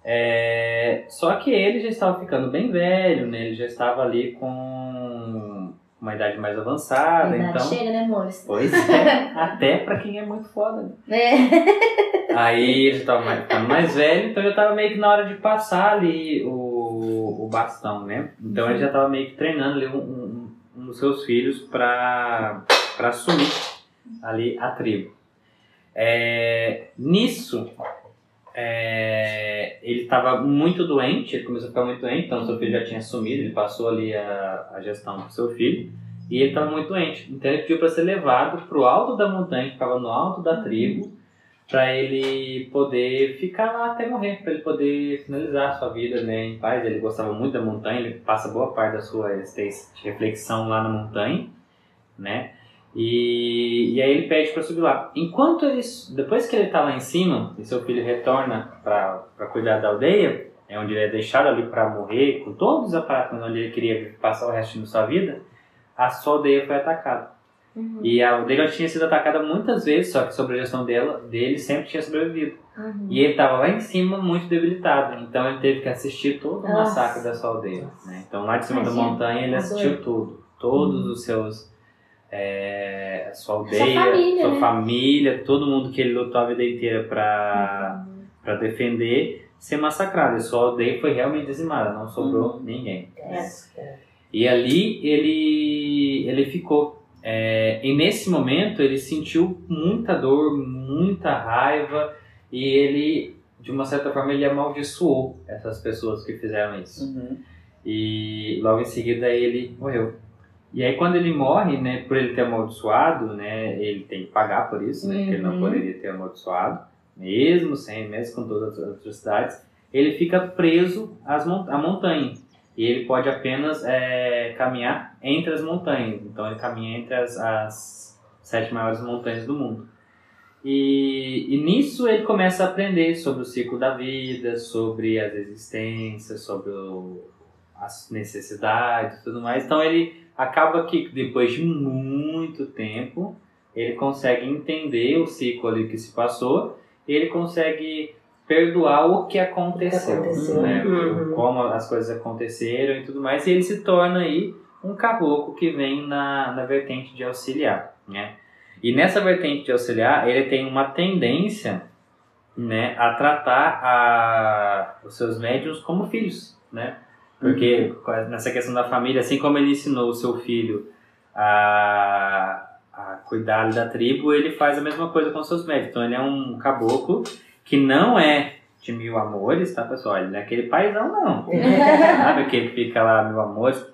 É, só que ele já estava ficando bem velho, né? Ele já estava ali com uma idade mais avançada, Verdade, então... Chega, né, amores? Pois é, até pra quem é muito foda, né? É. Aí ele já tava mais, ficando mais velho, então já tava meio que na hora de passar ali o, o bastão, né? Então ele já tava meio que treinando ali um, um, um dos seus filhos pra, pra assumir ali a tribo. É, nisso, é, ele estava muito doente, ele começou a ficar muito doente, então seu filho já tinha assumido, ele passou ali a, a gestão do seu filho, e ele estava muito doente. Então ele pediu para ser levado para o alto da montanha, que ficava no alto da tribo, para ele poder ficar lá até morrer, para ele poder finalizar a sua vida né, em paz. Ele gostava muito da montanha, ele passa boa parte da sua reflexão lá na montanha, né? E, e aí ele pede para subir lá. Enquanto ele, depois que ele está lá em cima e seu filho retorna para cuidar da aldeia, é onde ele é deixado ali para morrer, com todos os aparatos onde ele queria passar o resto da sua vida, a sua aldeia foi atacada. Uhum. E a aldeia tinha sido atacada muitas vezes, só que sob a gestão dela, dele sempre tinha sobrevivido. Uhum. E ele estava lá em cima muito debilitado, então ele teve que assistir todo o Nossa. massacre da sua aldeia. né? Então lá de cima da Imagina, montanha ele assistiu tudo, todos os seus. É, sua aldeia, família, sua né? família, todo mundo que ele lutou a vida inteira para para defender ser massacrado. E sua aldeia foi realmente dizimada, não sobrou ninguém. É. E ali ele, ele ficou. É, e nesse momento ele sentiu muita dor, muita raiva e ele, de uma certa forma, ele amaldiçoou essas pessoas que fizeram isso. Uhum. E logo em seguida ele morreu. E aí quando ele morre, né, por ele ter amaldiçoado, né, ele tem que pagar por isso, né, porque ele não Uhum. poderia ter amaldiçoado, mesmo sem, mesmo com todas as atrocidades, ele fica preso às mon à montanha. E ele pode apenas é, caminhar entre as montanhas. Então ele caminha entre as, as sete maiores montanhas do mundo. E, e nisso ele começa a aprender sobre o ciclo da vida, sobre as existências, sobre o, as necessidades e tudo mais. Então ele acaba que depois de muito tempo ele consegue entender o ciclo ali que se passou e ele consegue perdoar o que aconteceu, aconteceu. né? Uhum. como as coisas aconteceram e tudo mais e ele se torna aí um caboclo que vem na, na vertente de auxiliar, né? E nessa vertente de auxiliar ele tem uma tendência, né, a tratar a, os seus médiums como filhos, né? Porque nessa questão da família, assim como ele ensinou o seu filho a, a cuidar da tribo, ele faz a mesma coisa com seus médicos. Então ele é um caboclo que não é de mil amores, tá pessoal? Ele não é aquele paizão não. Sabe aquele que fica lá mil amores?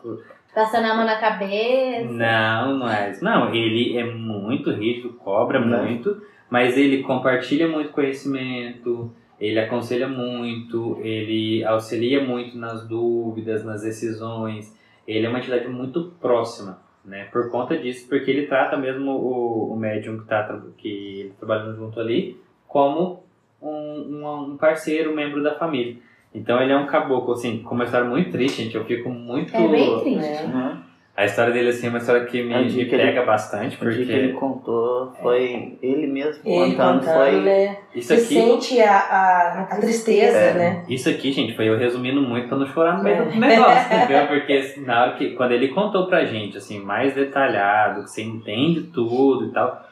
Passando a mão na cabeça. Não, não é isso. Não, ele é muito rígido, cobra Né? muito, mas ele compartilha muito conhecimento, ele aconselha muito, ele auxilia muito nas dúvidas, nas decisões. Ele é uma entidade muito próxima, né? Por conta disso, porque ele trata mesmo o, o médium que está que ele trabalhando junto ali como um, um, um parceiro, um membro da família. Então ele é um caboclo, assim, com uma história muito triste, gente. Eu fico muito. É bem triste. É. A história dele, assim, é uma história que me, É me que ele- pega bastante, O dia que ele porque contou foi ele mesmo Ele contando, contando, foi. né? isso Você aqui, sente a, a, a tristeza, É. né? isso aqui, gente, foi eu resumindo muito pra não chorar no meio É. do negócio, entendeu? Porque assim, na hora que, quando ele contou pra gente, assim, mais detalhado, que você entende tudo e tal,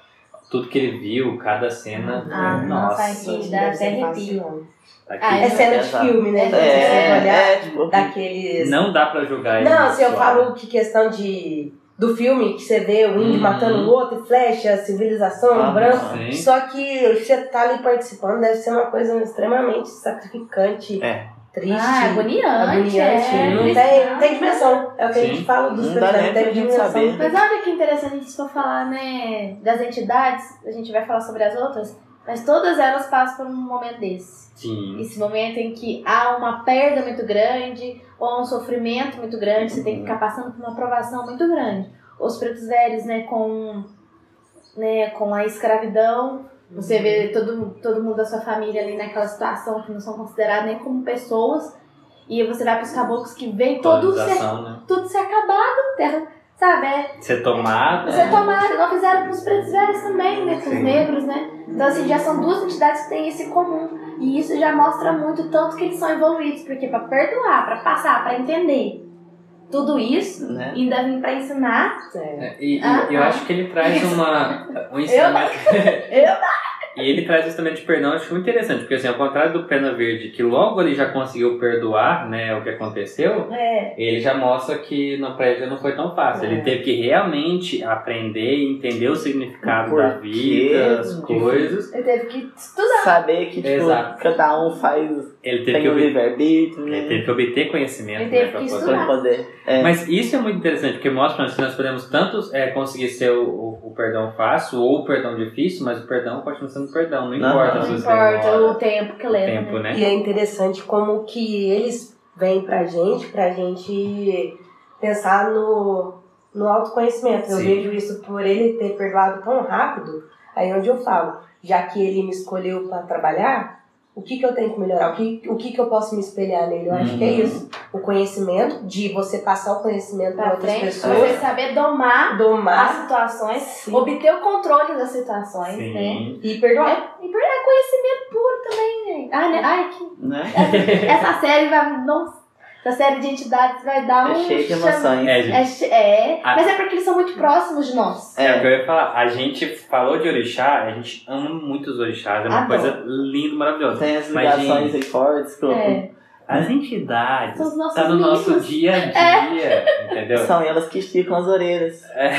tudo que ele viu, cada cena, Ah, é, nossa, nossa, aqui dá até arrepio. Aqui, Ah, É cena de filme, né? É, Se você olhar é, tipo, daqueles. não dá pra julgar ele. Não, assim, eu falo que questão de. Do filme, que você vê o índio Uhum. matando o outro, flecha, civilização, Ah, branco. Sim. Só que você tá ali participando, deve ser uma coisa extremamente sacrificante. É. triste. Ah, agoniante. agoniante. é, não, tem, não. tem dimensão. É o que a Sim. gente fala dos personagens, não tem dimensão. saber. Mas olha que interessante se for falar, né, das entidades, a gente vai falar sobre as outras, mas todas elas passam por um momento desse. Sim. Esse momento em que há uma perda muito grande, ou há um sofrimento muito grande, você tem que ficar passando por uma provação muito grande. Os pretos velhos, né, com, né, com a escravidão, você vê todo, todo mundo da sua família ali naquela situação que não são considerados nem como pessoas, e você vai para os caboclos que vem todo ser, né? tudo ser acabado, terra, sabe? É, Ser tomada. você tomar, igual fizeram pros pretos velhos também, né? Com os negros, né? Então, assim, já são duas entidades que têm esse comum. E isso já mostra muito tanto que eles são evoluídos. Porque pra perdoar, pra passar, pra entender tudo isso, Né? ainda vim pra ensinar. É. E, e Ah, eu ah. acho que ele traz uma, um ensinamento. Eu E ele traz de perdão, eu acho muito interessante, porque assim, ao contrário do Pena Verde, que logo ele já conseguiu perdoar né, o que aconteceu, É, ele já mostra que no prédio não foi tão fácil. Ele É. teve que realmente aprender e entender o significado Por da vida, as coisas. ele teve que estudar. Saber que, tipo, Exato. cada um faz. Ele teve, Tem que, livre-arbítrio, ele né? teve que obter conhecimento Ele teve né, que poder- estudar. Pra poder. É. Mas isso é muito interessante, porque mostra que nós podemos tanto é, conseguir ser o, o- o perdão fácil ou o perdão difícil, mas o perdão continua sendo perdão, não Não. importa Não se você importa demora o tempo que leva. tempo, né? né? E é interessante como que eles vêm pra gente, pra gente pensar no, no autoconhecimento. Eu Sim. vejo isso por ele ter perdoado tão rápido, aí onde eu falo, já que ele me escolheu pra trabalhar, o que, que eu tenho que melhorar? O que, o que, que eu posso me espelhar nele? Eu acho que é Uhum. isso. O conhecimento, de você passar o conhecimento para outras frente, pessoas, você saber domar as domar situações, Sim. obter o controle das situações, né? E perdoar. É, e por é conhecimento puro também, gente. Ai, né? Ai, que Né? Essa série vai. Nossa, essa série de entidades vai dar É um. cheio de emoções. É, gente. É, é, Ah. mas é porque eles são muito próximos de nós. É o que É. eu ia falar. A gente falou de orixá, a gente ama muito os orixás, é uma Adoro. coisa linda, maravilhosa. Tem as Mas, ligações gente, aí fortes que eu- É. As entidades São os nossos tá no nosso amigos. dia a dia, entendeu? são elas que esticam as orelhas. É.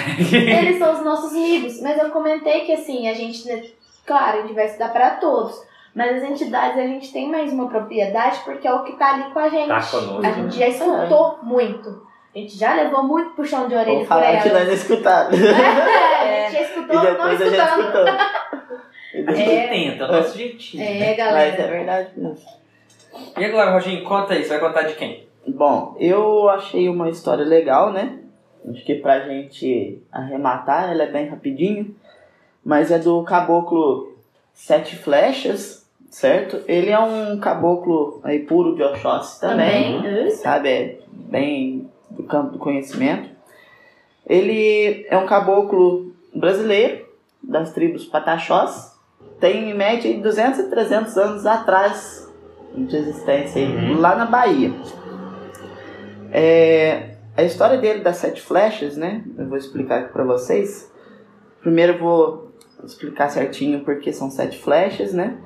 Eles são os nossos amigos. Mas eu comentei que assim, a gente, né, claro, a gente vai estudar para todos. Mas as entidades a gente tem mais uma propriedade porque é o que tá ali com a gente. Tá conosco. A gente já escutou muito. A gente já levou muito puxão de orelha Vou por falar que ela. nós não escutamos. É, a gente já escutou, E não depois a gente escutando. escutou. E A depois- gente tenta, é o nosso jeitinho. É, Mas é galera. verdade mesmo. E agora, Roginho, conta aí, você vai contar de quem? Bom, eu achei uma história legal, né? Acho que pra gente arrematar, ela é bem rapidinho. Mas é do caboclo Sete Flechas, certo? Ele é um caboclo aí puro de Oxóssi também. Também. sabe? É bem do campo do conhecimento. Ele é um caboclo brasileiro, das tribos Pataxós. Tem em média aí 200 a 300 anos atrás de existência aí, Uhum. lá na Bahia. É, a história dele das sete flechas, né? Eu vou explicar aqui pra vocês. Primeiro eu vou explicar certinho porque são sete flechas, né?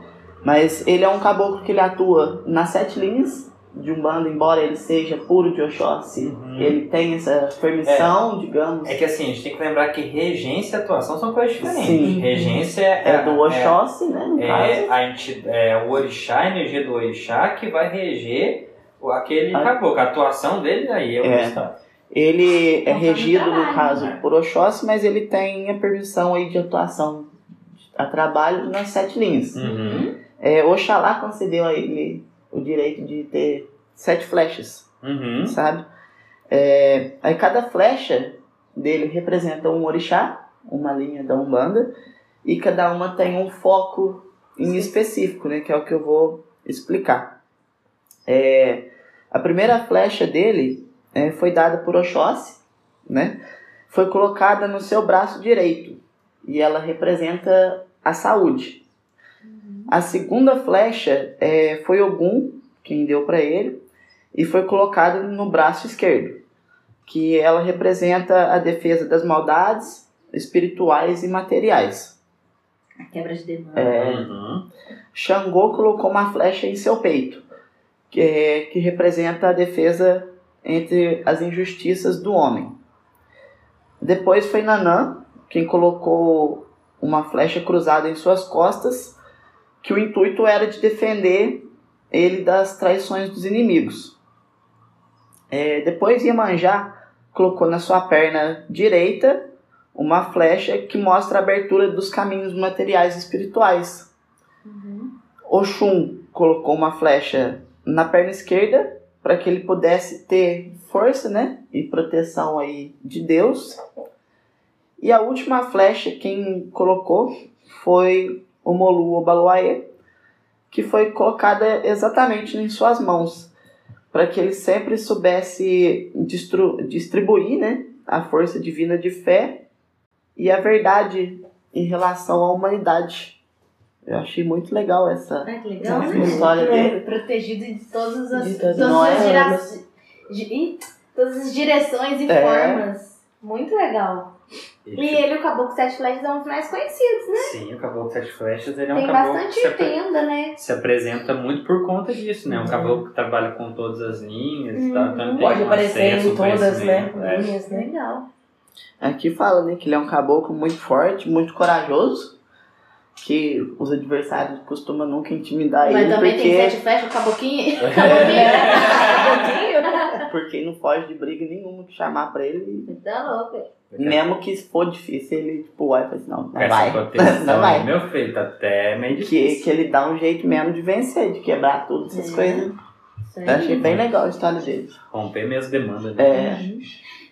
Mas ele é um caboclo que ele atua nas sete linhas de Umbanda, embora ele seja puro de Oxóssi. Uhum. Ele tem essa permissão, digamos, É que assim, a gente tem que lembrar que regência e atuação são coisas diferentes. Sim. Regência é, é do Oxóssi, né? No é, caso. é, a enti- é o orixá, a energia do orixá que vai reger o- aquele Ah. caboclo. A atuação dele aí é outra É. Ele é Então, regido, tá no caso, né? por Oxóssi, mas ele tem a permissão aí de atuação a trabalho nas sete linhas. Uhum. É, Oxalá concedeu a ele o direito de ter sete flechas, Uhum. sabe? É, aí cada flecha dele representa um orixá, uma linha da Umbanda, e cada uma tem um foco em específico, né? Que é o que eu vou explicar. É, a primeira flecha dele é, foi dada por Oxóssi, né? Foi colocada no seu braço direito e ela representa a saúde. A segunda flecha é, foi Ogum, quem deu para ele, e foi colocada no braço esquerdo, que ela representa a defesa das maldades espirituais e materiais. Quebra de demônio. É, Uhum. Xangô colocou uma flecha em seu peito, que, é, que representa a defesa entre as injustiças do homem. Depois foi Nanã, quem colocou uma flecha cruzada em suas costas, que o intuito era de defender ele das traições dos inimigos. É, depois Iemanjá colocou na sua perna direita uma flecha que mostra a abertura dos caminhos materiais e espirituais. Uhum. Oxum colocou uma flecha na perna esquerda para que ele pudesse ter força, né, e proteção aí de Deus. E a última flecha quem colocou foi o Molu Obaluaê, que foi colocada exatamente em suas mãos, para que ele sempre soubesse distribuir, né, a força divina de fé e a verdade em relação à humanidade. Eu achei muito legal essa que legal, essa né? história dele. Protegido de todas as, De todas todas as gera- de- todas as direções e É. formas. Muito legal. E ele, o Caboclo Sete Flechas, é um dos mais conhecidos, né? Sim, o Caboclo Sete Flechas, ele é um Tem caboclo bastante que se, tenda, né? se apresenta muito por conta disso, né? Um caboclo que trabalha com todas as linhas e tal, então ele tem Pode um aparecer em todas, né? é. Linhas, né? Legal. Aqui fala, né, que ele é um caboclo muito forte, muito corajoso, que os adversários costumam nunca intimidar Mas ele, também tem porque, sete flechas, o Caboclinho. Caboclinho. porque não foge de briga nenhuma que chamar pra ele. Tá louco. Mesmo que for difícil, ele tipo, vai e fala assim, não, não Essa vai. não vai. Meu filho, tá até meio Que, difícil. que ele dá um jeito mesmo de vencer, de quebrar tudo, essas É. coisas. Aí. Eu achei bem legal a história dele. Romper minhas demandas, né? É,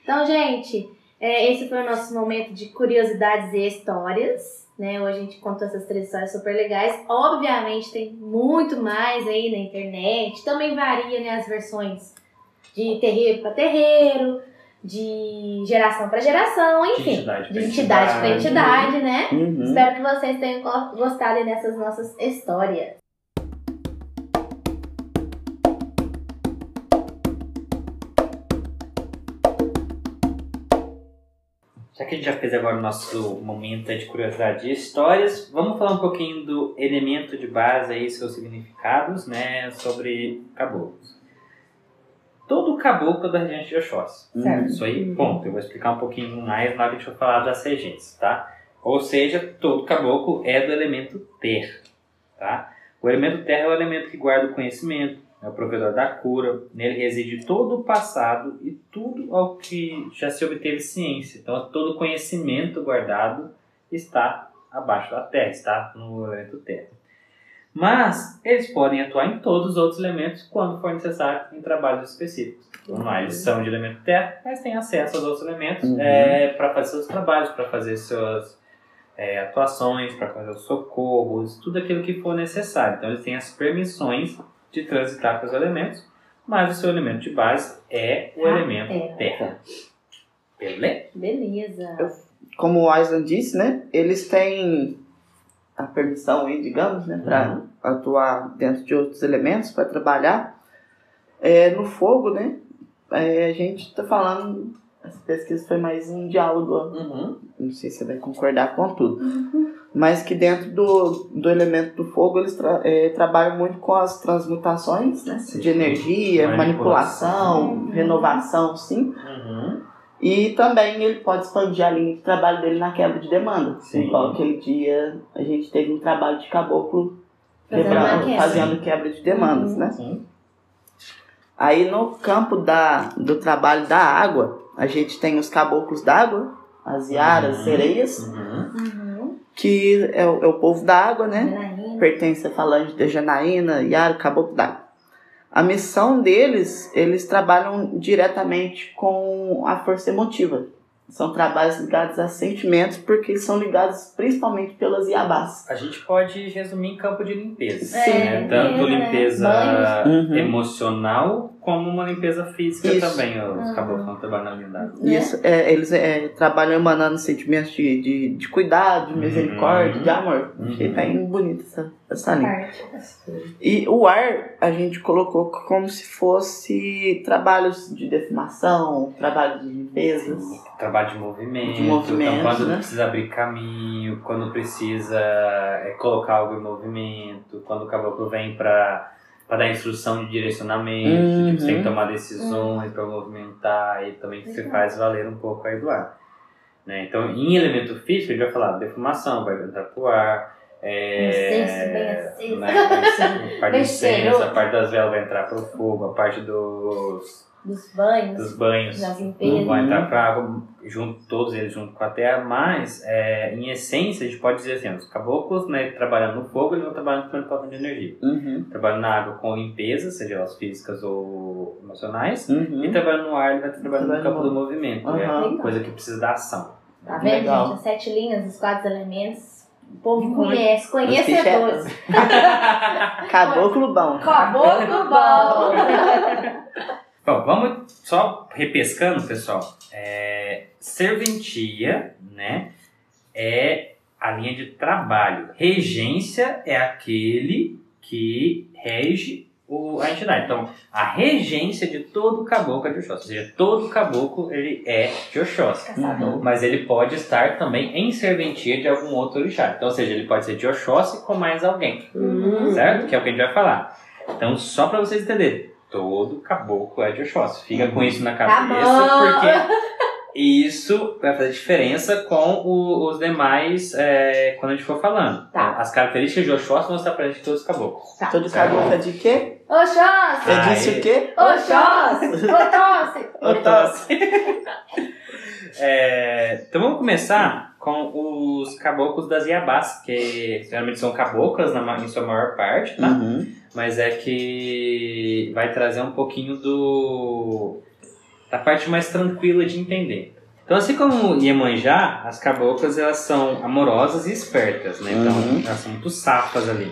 Então, gente, é, esse foi o nosso momento de curiosidades e histórias. Né? Hoje a gente contou essas três histórias super legais. Obviamente tem muito mais aí na internet. Também varia né, as versões de terreiro para terreiro, de geração para geração, De enfim. entidade De entidade para entidade, né? uhum. Espero que vocês tenham go- gostado aí dessas nossas histórias. Já que a gente já fez agora o nosso momento de curiosidade e histórias, vamos falar um pouquinho do elemento de base e seus significados, né, sobre caboclos. Todo caboclo é da região de Oxóssi. Certo. Isso aí, ponto. Eu vou explicar um pouquinho mais na hora que for falar das regências, tá? Ou seja, todo caboclo é do elemento terra, tá? O elemento terra é o elemento que guarda o conhecimento, é o provedor da cura, nele reside todo o passado e tudo ao que já se obteve ciência. Então, todo conhecimento guardado está abaixo da terra, está no elemento terra. Mas eles podem atuar em todos os outros elementos quando for necessário em trabalhos específicos. Vamos lá, eles são de elemento terra, mas têm acesso aos outros elementos Uhum. para fazer seus trabalhos, para fazer suas é, atuações, para fazer os socorros, tudo aquilo que for necessário. Então eles têm as permissões de transitar com os elementos, mas o seu elemento de base é o A elemento terra. Beleza? Beleza. Como o Aislan disse, né? Eles têm a permissão aí, digamos, né? Pra Uhum. atuar dentro de outros elementos, para trabalhar. É, no fogo, né? é, a gente tá falando. Essa pesquisa foi mais um diálogo. Uhum. Não sei se você vai concordar com tudo. Mas que dentro do, do elemento do fogo eles tra- é, trabalham muito com as transmutações né? De energia, Manipulação. manipulação, renovação, sim. E também ele pode expandir a linha de trabalho dele na quebra de demanda. Sim. Igual aquele dia a gente teve um trabalho de caboclo Fazendo quebra. fazendo quebra de demandas, Uhum. né? Sim. Aí no campo da, do trabalho da água, a gente tem os caboclos d'água, as iaras, Uhum. sereias, Uhum. Que é o, é o povo da água, né? Janaína. pertence à falange de Janaína, Yara, Caboclo d'Água. A missão deles, eles trabalham diretamente com a força emotiva. São trabalhos ligados a sentimentos, porque eles são ligados principalmente pelas iabás. A gente pode resumir em campo de limpeza. Sim. né? Tanto né? limpeza. Uhum. emocional como uma limpeza física Isso. também. Os Uhum. caboclos não trabalham na. Né? Isso, é, eles é, trabalham emanando sentimentos de, de, de cuidado, de misericórdia, Uhum. de amor. Achei Uhum. bem bonita essa, essa linha. E o ar a gente colocou como se fosse trabalhos de defumação, trabalho de limpezas. Trabalho de movimento. De movimento, então, quando né? precisa abrir caminho, quando precisa é, colocar algo em movimento, quando o caboclo vem para dar instrução de direcionamento, Uhum. tipo, você tem que tomar decisões para movimentar, e também você Legal. faz valer um pouco aí do ar. Né? Então, em elemento físico, a gente vai falar defumação, vai entrar pro ar, É, Incenso bem aceso. né, a parte do incenso, a parte das velas vai entrar pro fogo, a parte dos, Dos banhos, dos banhos das limpezas. vai entrar pra água, junto, todos eles junto com a terra, mas é, em essência a gente pode dizer assim, os caboclos, né, trabalhando no fogo, eles vão trabalhando com falta de energia. Uhum. Trabalhando na água com limpeza, seja elas físicas ou emocionais, Uhum. e trabalhando no ar, ele vai trabalhando no campo no- do movimento, Aham. né? coisa que precisa da ação. Tá vendo, Legal. gente? As sete linhas, os quatro elementos. O povo Muito. conhece, conhecedores. Caboclo bom. Caboclo bom. Bom, vamos só repescando, pessoal. É, serventia, né, é a linha de trabalho. Regência é aquele que rege o, a entidade. Então, a regência de todo caboclo é de Oxóssi. Ou seja, todo caboclo ele é de Oxóssi. Caçador. Mas ele pode estar também em serventia de algum outro orixá. Então, ou seja, ele pode ser de Oxóssi com mais alguém. Hum. Certo? Que é o que a gente vai falar. Então, só pra vocês entenderem, todo caboclo é de Oxóssi. Fica com isso na Tá cabeça, bom. porque isso vai fazer diferença com o- os demais é, quando a gente for falando. Tá. As características de Oxóssi vão estar presentes em todos os caboclos. Tá. Todo caboclo é de quê? Oxóssi! Você Ah, disse o quê? Oxóssi! Oxóssi! Otóssi. É, então vamos começar com os caboclos das Iabás, que geralmente são caboclas na em sua maior parte, tá? Uhum. mas é que vai trazer um pouquinho do da parte mais tranquila de entender. Então, assim como Iemanjá, as caboclas elas são amorosas e espertas, né? Então, Uhum. elas são muito safas ali.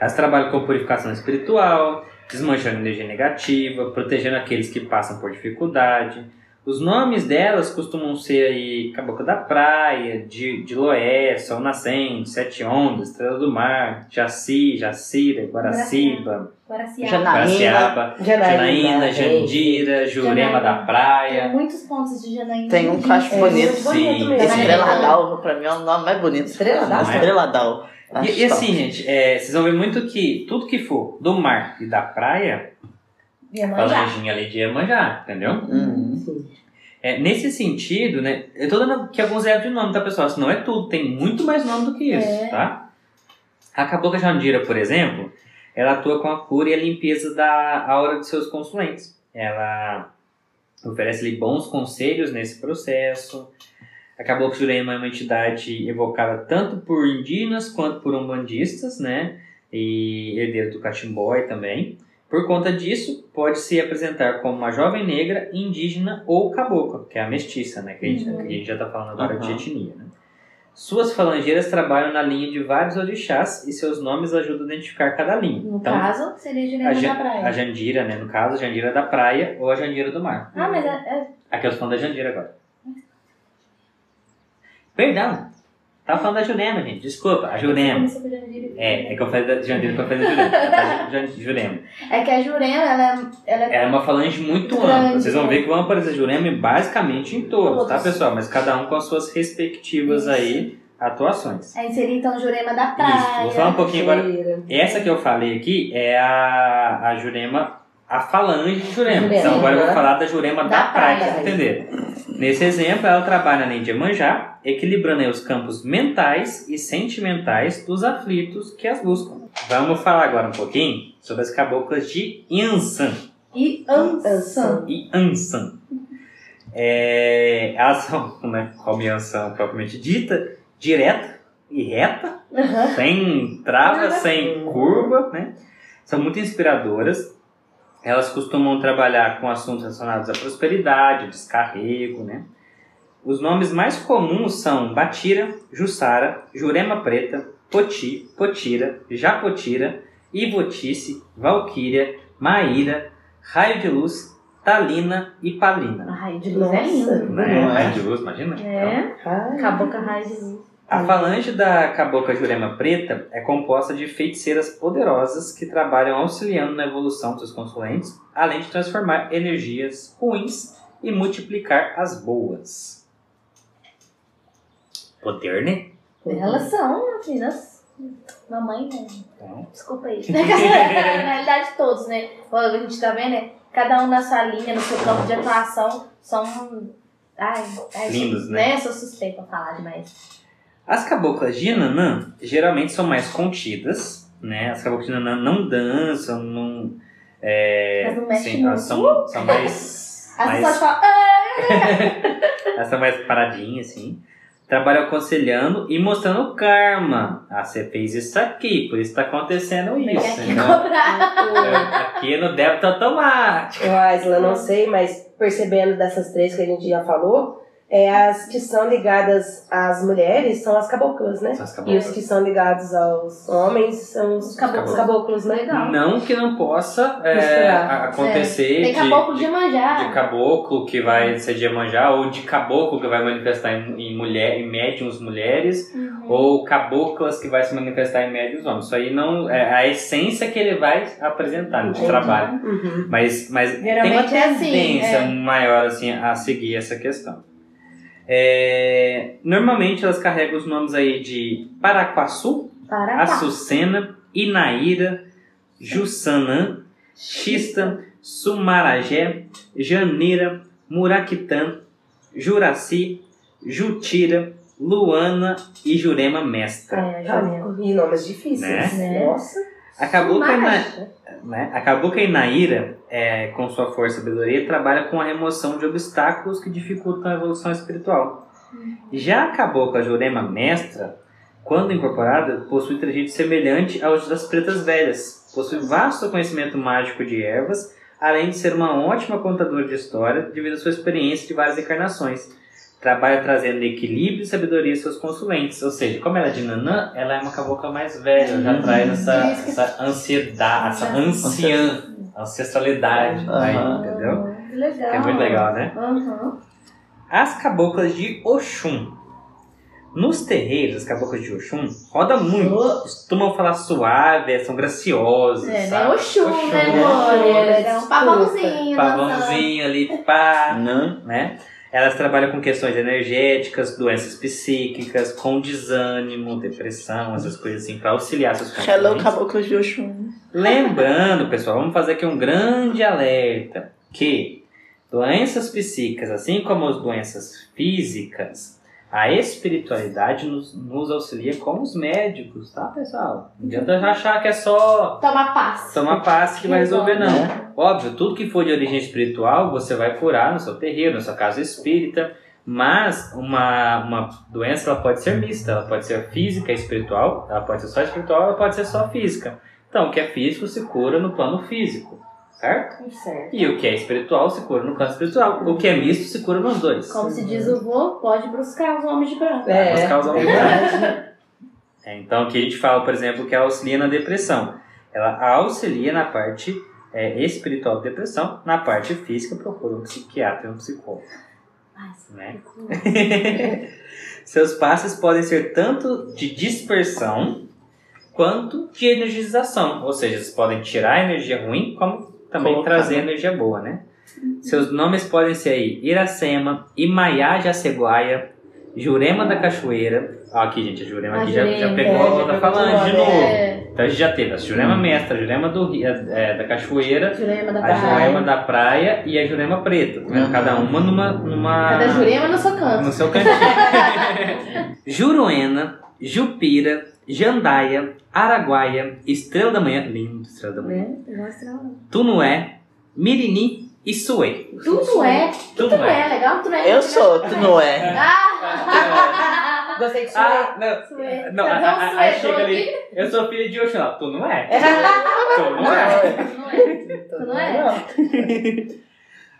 Elas trabalham com purificação espiritual, desmanchando energia negativa, protegendo aqueles que passam por dificuldade. Os nomes delas costumam ser aí Cabocla da Praia, de, de Loé, Sol Nascente, Sete Ondas, Estrela do Mar, Jaci, Jacira, Guaraciba, Guaraciaba. Janaína. Guaraciaba, Janaína, gente. Jandira, Jurema Janaína. da Tem Praia. muitos pontos de Janaína. Tem um que eu acho É, bonito. Sim. Estrela d'Alva, pra mim, é o nome mais bonito. Estrela d'Alva? Estrela d'Alva. E, e assim, gente, é, vocês vão ver muito que tudo que for do mar e da praia, Iemanjá. falanginha ali de Iemanjá, entendeu? Uhum. Sim. É, nesse sentido, né? Eu tô dando aqui alguns exemplos de nome, tá, pessoal? Isso não é tudo, tem muito mais nome do que isso, É. tá? A Cabocla Jandira, por exemplo, ela atua com a cura e a limpeza da aura de seus consulentes. Ela oferece-lhe bons conselhos nesse processo. A Cabocla Jurema é uma entidade evocada tanto por indígenas quanto por umbandistas, né? E herdeiro do Catimbói também. Por conta disso, pode se apresentar como uma jovem negra, indígena ou cabocla, que é a mestiça, né? Que a gente, Uhum. que a gente já está falando agora de Aham. etnia, né? Suas falangeiras trabalham na linha de vários orixás e seus nomes ajudam a identificar cada linha. No então, caso, seria a, Jurema Ja- da Praia. a Jandira, né? No caso, a Jandira da praia ou a Jandira do mar. Ah, mas é, é, Aqui eu tô falando da Jandira agora. Perdão. Tava falando da Jurema, gente. Desculpa, a Jurema. É, é que eu falei da Jandira pra fazer Jurema. Da Jurema. É que a Jurema, ela, é- ela é É uma falange muito Grande, ampla. Vocês vão né? ver que vão aparecer Jurema basicamente em todos, tá, pessoal? Mas cada um com as suas respectivas Isso. aí atuações. Aí seria então Jurema da Praia. Isso, vou falar um pouquinho agora. Essa que eu falei aqui é a, a Jurema, a falange de Jurema. Jurema. Então agora eu vou Uhum. falar da Jurema da, Da praia, pra praia. vocês entenderem. Nesse exemplo, ela trabalha na Iemanjá, equilibrando os campos mentais e sentimentais dos aflitos que as buscam. Vamos falar agora um pouquinho sobre as caboclas de Yansan. E Ansan. e Ansan. É, elas são, né, como Yansan propriamente dita, direta e reta, Aham. sem trava, sem curva, né? São muito inspiradoras. Elas costumam trabalhar com assuntos relacionados à prosperidade, descarrego, né? Os nomes mais comuns são Batira, Jussara, Jurema Preta, Poti, Potira, Japotira, Ivotice, Valquíria, Maíra, Raio de Luz, Talina e Palina. Ai, de luz é Nossa. lindo. Né? Não é? Raio de Luz, imagina? Então, É. Ai. Cabocla raio de luz. A falange da cabocla Jurema Preta é composta de feiticeiras poderosas que trabalham auxiliando na evolução dos consulentes, além de transformar energias ruins e multiplicar as boas. Poder, né? Elas são meninas. Mamãe, né? Então, Desculpa aí. Na realidade, todos, né? A gente tá vendo, né? Cada um na sua linha, no seu campo de atuação, são. Ai, ai Lindos, né? Sou suspeita pra falar demais. As caboclas de Nanã geralmente são mais contidas, né? As caboclas de Nanã não dançam, não. É, Mas não mexe sim, elas são, são mais. As mais pessoas falam, ah, elas são mais paradinhas, assim. Trabalham aconselhando e mostrando o karma. Ah, você fez isso aqui, por isso tá acontecendo isso. aqui né? cobrar. Aqui no débito automático. Eu, Aisla, não sei, mas percebendo dessas três que a gente já falou, é, as que são ligadas às mulheres são as caboclas, né? São as E caboclas. os que são ligados aos homens são os Os caboclos. os caboclos, né? Legal. Não que não possa é, acontecer Tem de, caboclo de, de manjar. de caboclo que vai ser de Iemanjá, ou de caboclo que vai manifestar em, em mulher, em médiums mulheres, Uhum. ou caboclas que vai se manifestar em médiums homens. Isso aí não é a essência que ele vai apresentar no trabalho. Uhum. Mas, mas tem uma é assim, tendência é. maior assim, a seguir essa questão. É, normalmente elas carregam os nomes aí de Paraquaçu. Açucena, Inaíra, Jussanã, Xista, Sumarajé, Janeira, Muraquitã, Juraci, Jutira, Luana e Jurema Mestra. É, Jurema. E nomes difíceis. Né? Nossa. Acabou que a Ina-. Né? Acabou que a Inaíra, é, com sua força e sabedoria, trabalha com a remoção de obstáculos que dificultam a evolução espiritual. Já a Cabocla Jurema Mestra, quando incorporada, possui trajeto semelhante aos das pretas velhas. Possui vasto conhecimento mágico de ervas, além de ser uma ótima contadora de história devido à sua experiência de várias encarnações. Trabalha trazendo equilíbrio e sabedoria aos seus consulentes. Ou seja, como ela é de Nanã, ela é uma cabocla mais velha, já Uhum. traz essa, essa ansiedade, essa anciã, ancestralidade aí, Aham. entendeu? Que legal. É muito legal, né? Uhum. As caboclas de Oxum. Nos terreiros, as caboclas de Oxum rodam muito. Costumam falar suave, são graciosas. É, né? sabe? Oxum, Oxum, né, né? Glória? É um pavãozinho. Pavãozinho ali, pá, Não? né? Elas trabalham com questões energéticas, doenças psíquicas, com desânimo, depressão, essas coisas assim, para auxiliar seus Hello, consulentes. caboclos de Oxum. Lembrando, pessoal, vamos fazer aqui um grande alerta que doenças psíquicas, assim como as doenças físicas, a espiritualidade nos, nos auxilia como os médicos, tá, pessoal? Não adianta achar que é só Toma paz. tomar passe que vai resolver, não. Né? Óbvio, tudo que for de origem espiritual, você vai curar no seu terreiro, na sua casa espírita, mas uma, uma doença ela pode ser mista, ela pode ser física e espiritual, ela pode ser só espiritual, ela pode ser só física. Então, o que é físico se cura no plano físico, certo? Certo. E o que é espiritual se cura no plano espiritual. O que é misto se cura nos dois. Como se diz o vô, pode buscar os homens de branco. É, Vamos causar um verdade. É, então, aqui a gente fala, por exemplo, que ela auxilia na depressão. Ela auxilia na parte é, espiritual da depressão, na parte física procura um psiquiatra e um psicólogo. Né? Seus passes podem ser tanto de dispersão quanto de energização, ou seja, eles podem tirar a energia ruim, como também Colocar, trazer né? energia boa, né? Seus nomes podem ser aí Iracema, Imaiá Jaceguaia, Jurema da Cachoeira. Ó, aqui, gente, a Jurema A aqui já, já Jurema, pegou é, a já outra falange de novo. É, Então a gente já teve a Jurema Hum. Mestra, a Jurema do, Rio- é, da Cachoeira, Jurema da a Jurema praia. da Praia e a Jurema Preta. tá vendo? Uhum. Cada uma numa. numa Cada Jurema no seu canto. no seu cantinho. Juruena, Jupira, Jandaia, Araguaia, Estrela da Manhã, lindo Estrela da Manhã. Tunué, Mirini e Suê. Tudo é. Tudo Tudo é. é. Legal? Tudo é. Eu sou, tu não é. Ah! Gostei de Ah, não. Suê. Não, a- bom, a- Suê, aí chega ali, eu sou filha de Oxalá. Tu não é? Tu não é? Não é. Tu não é?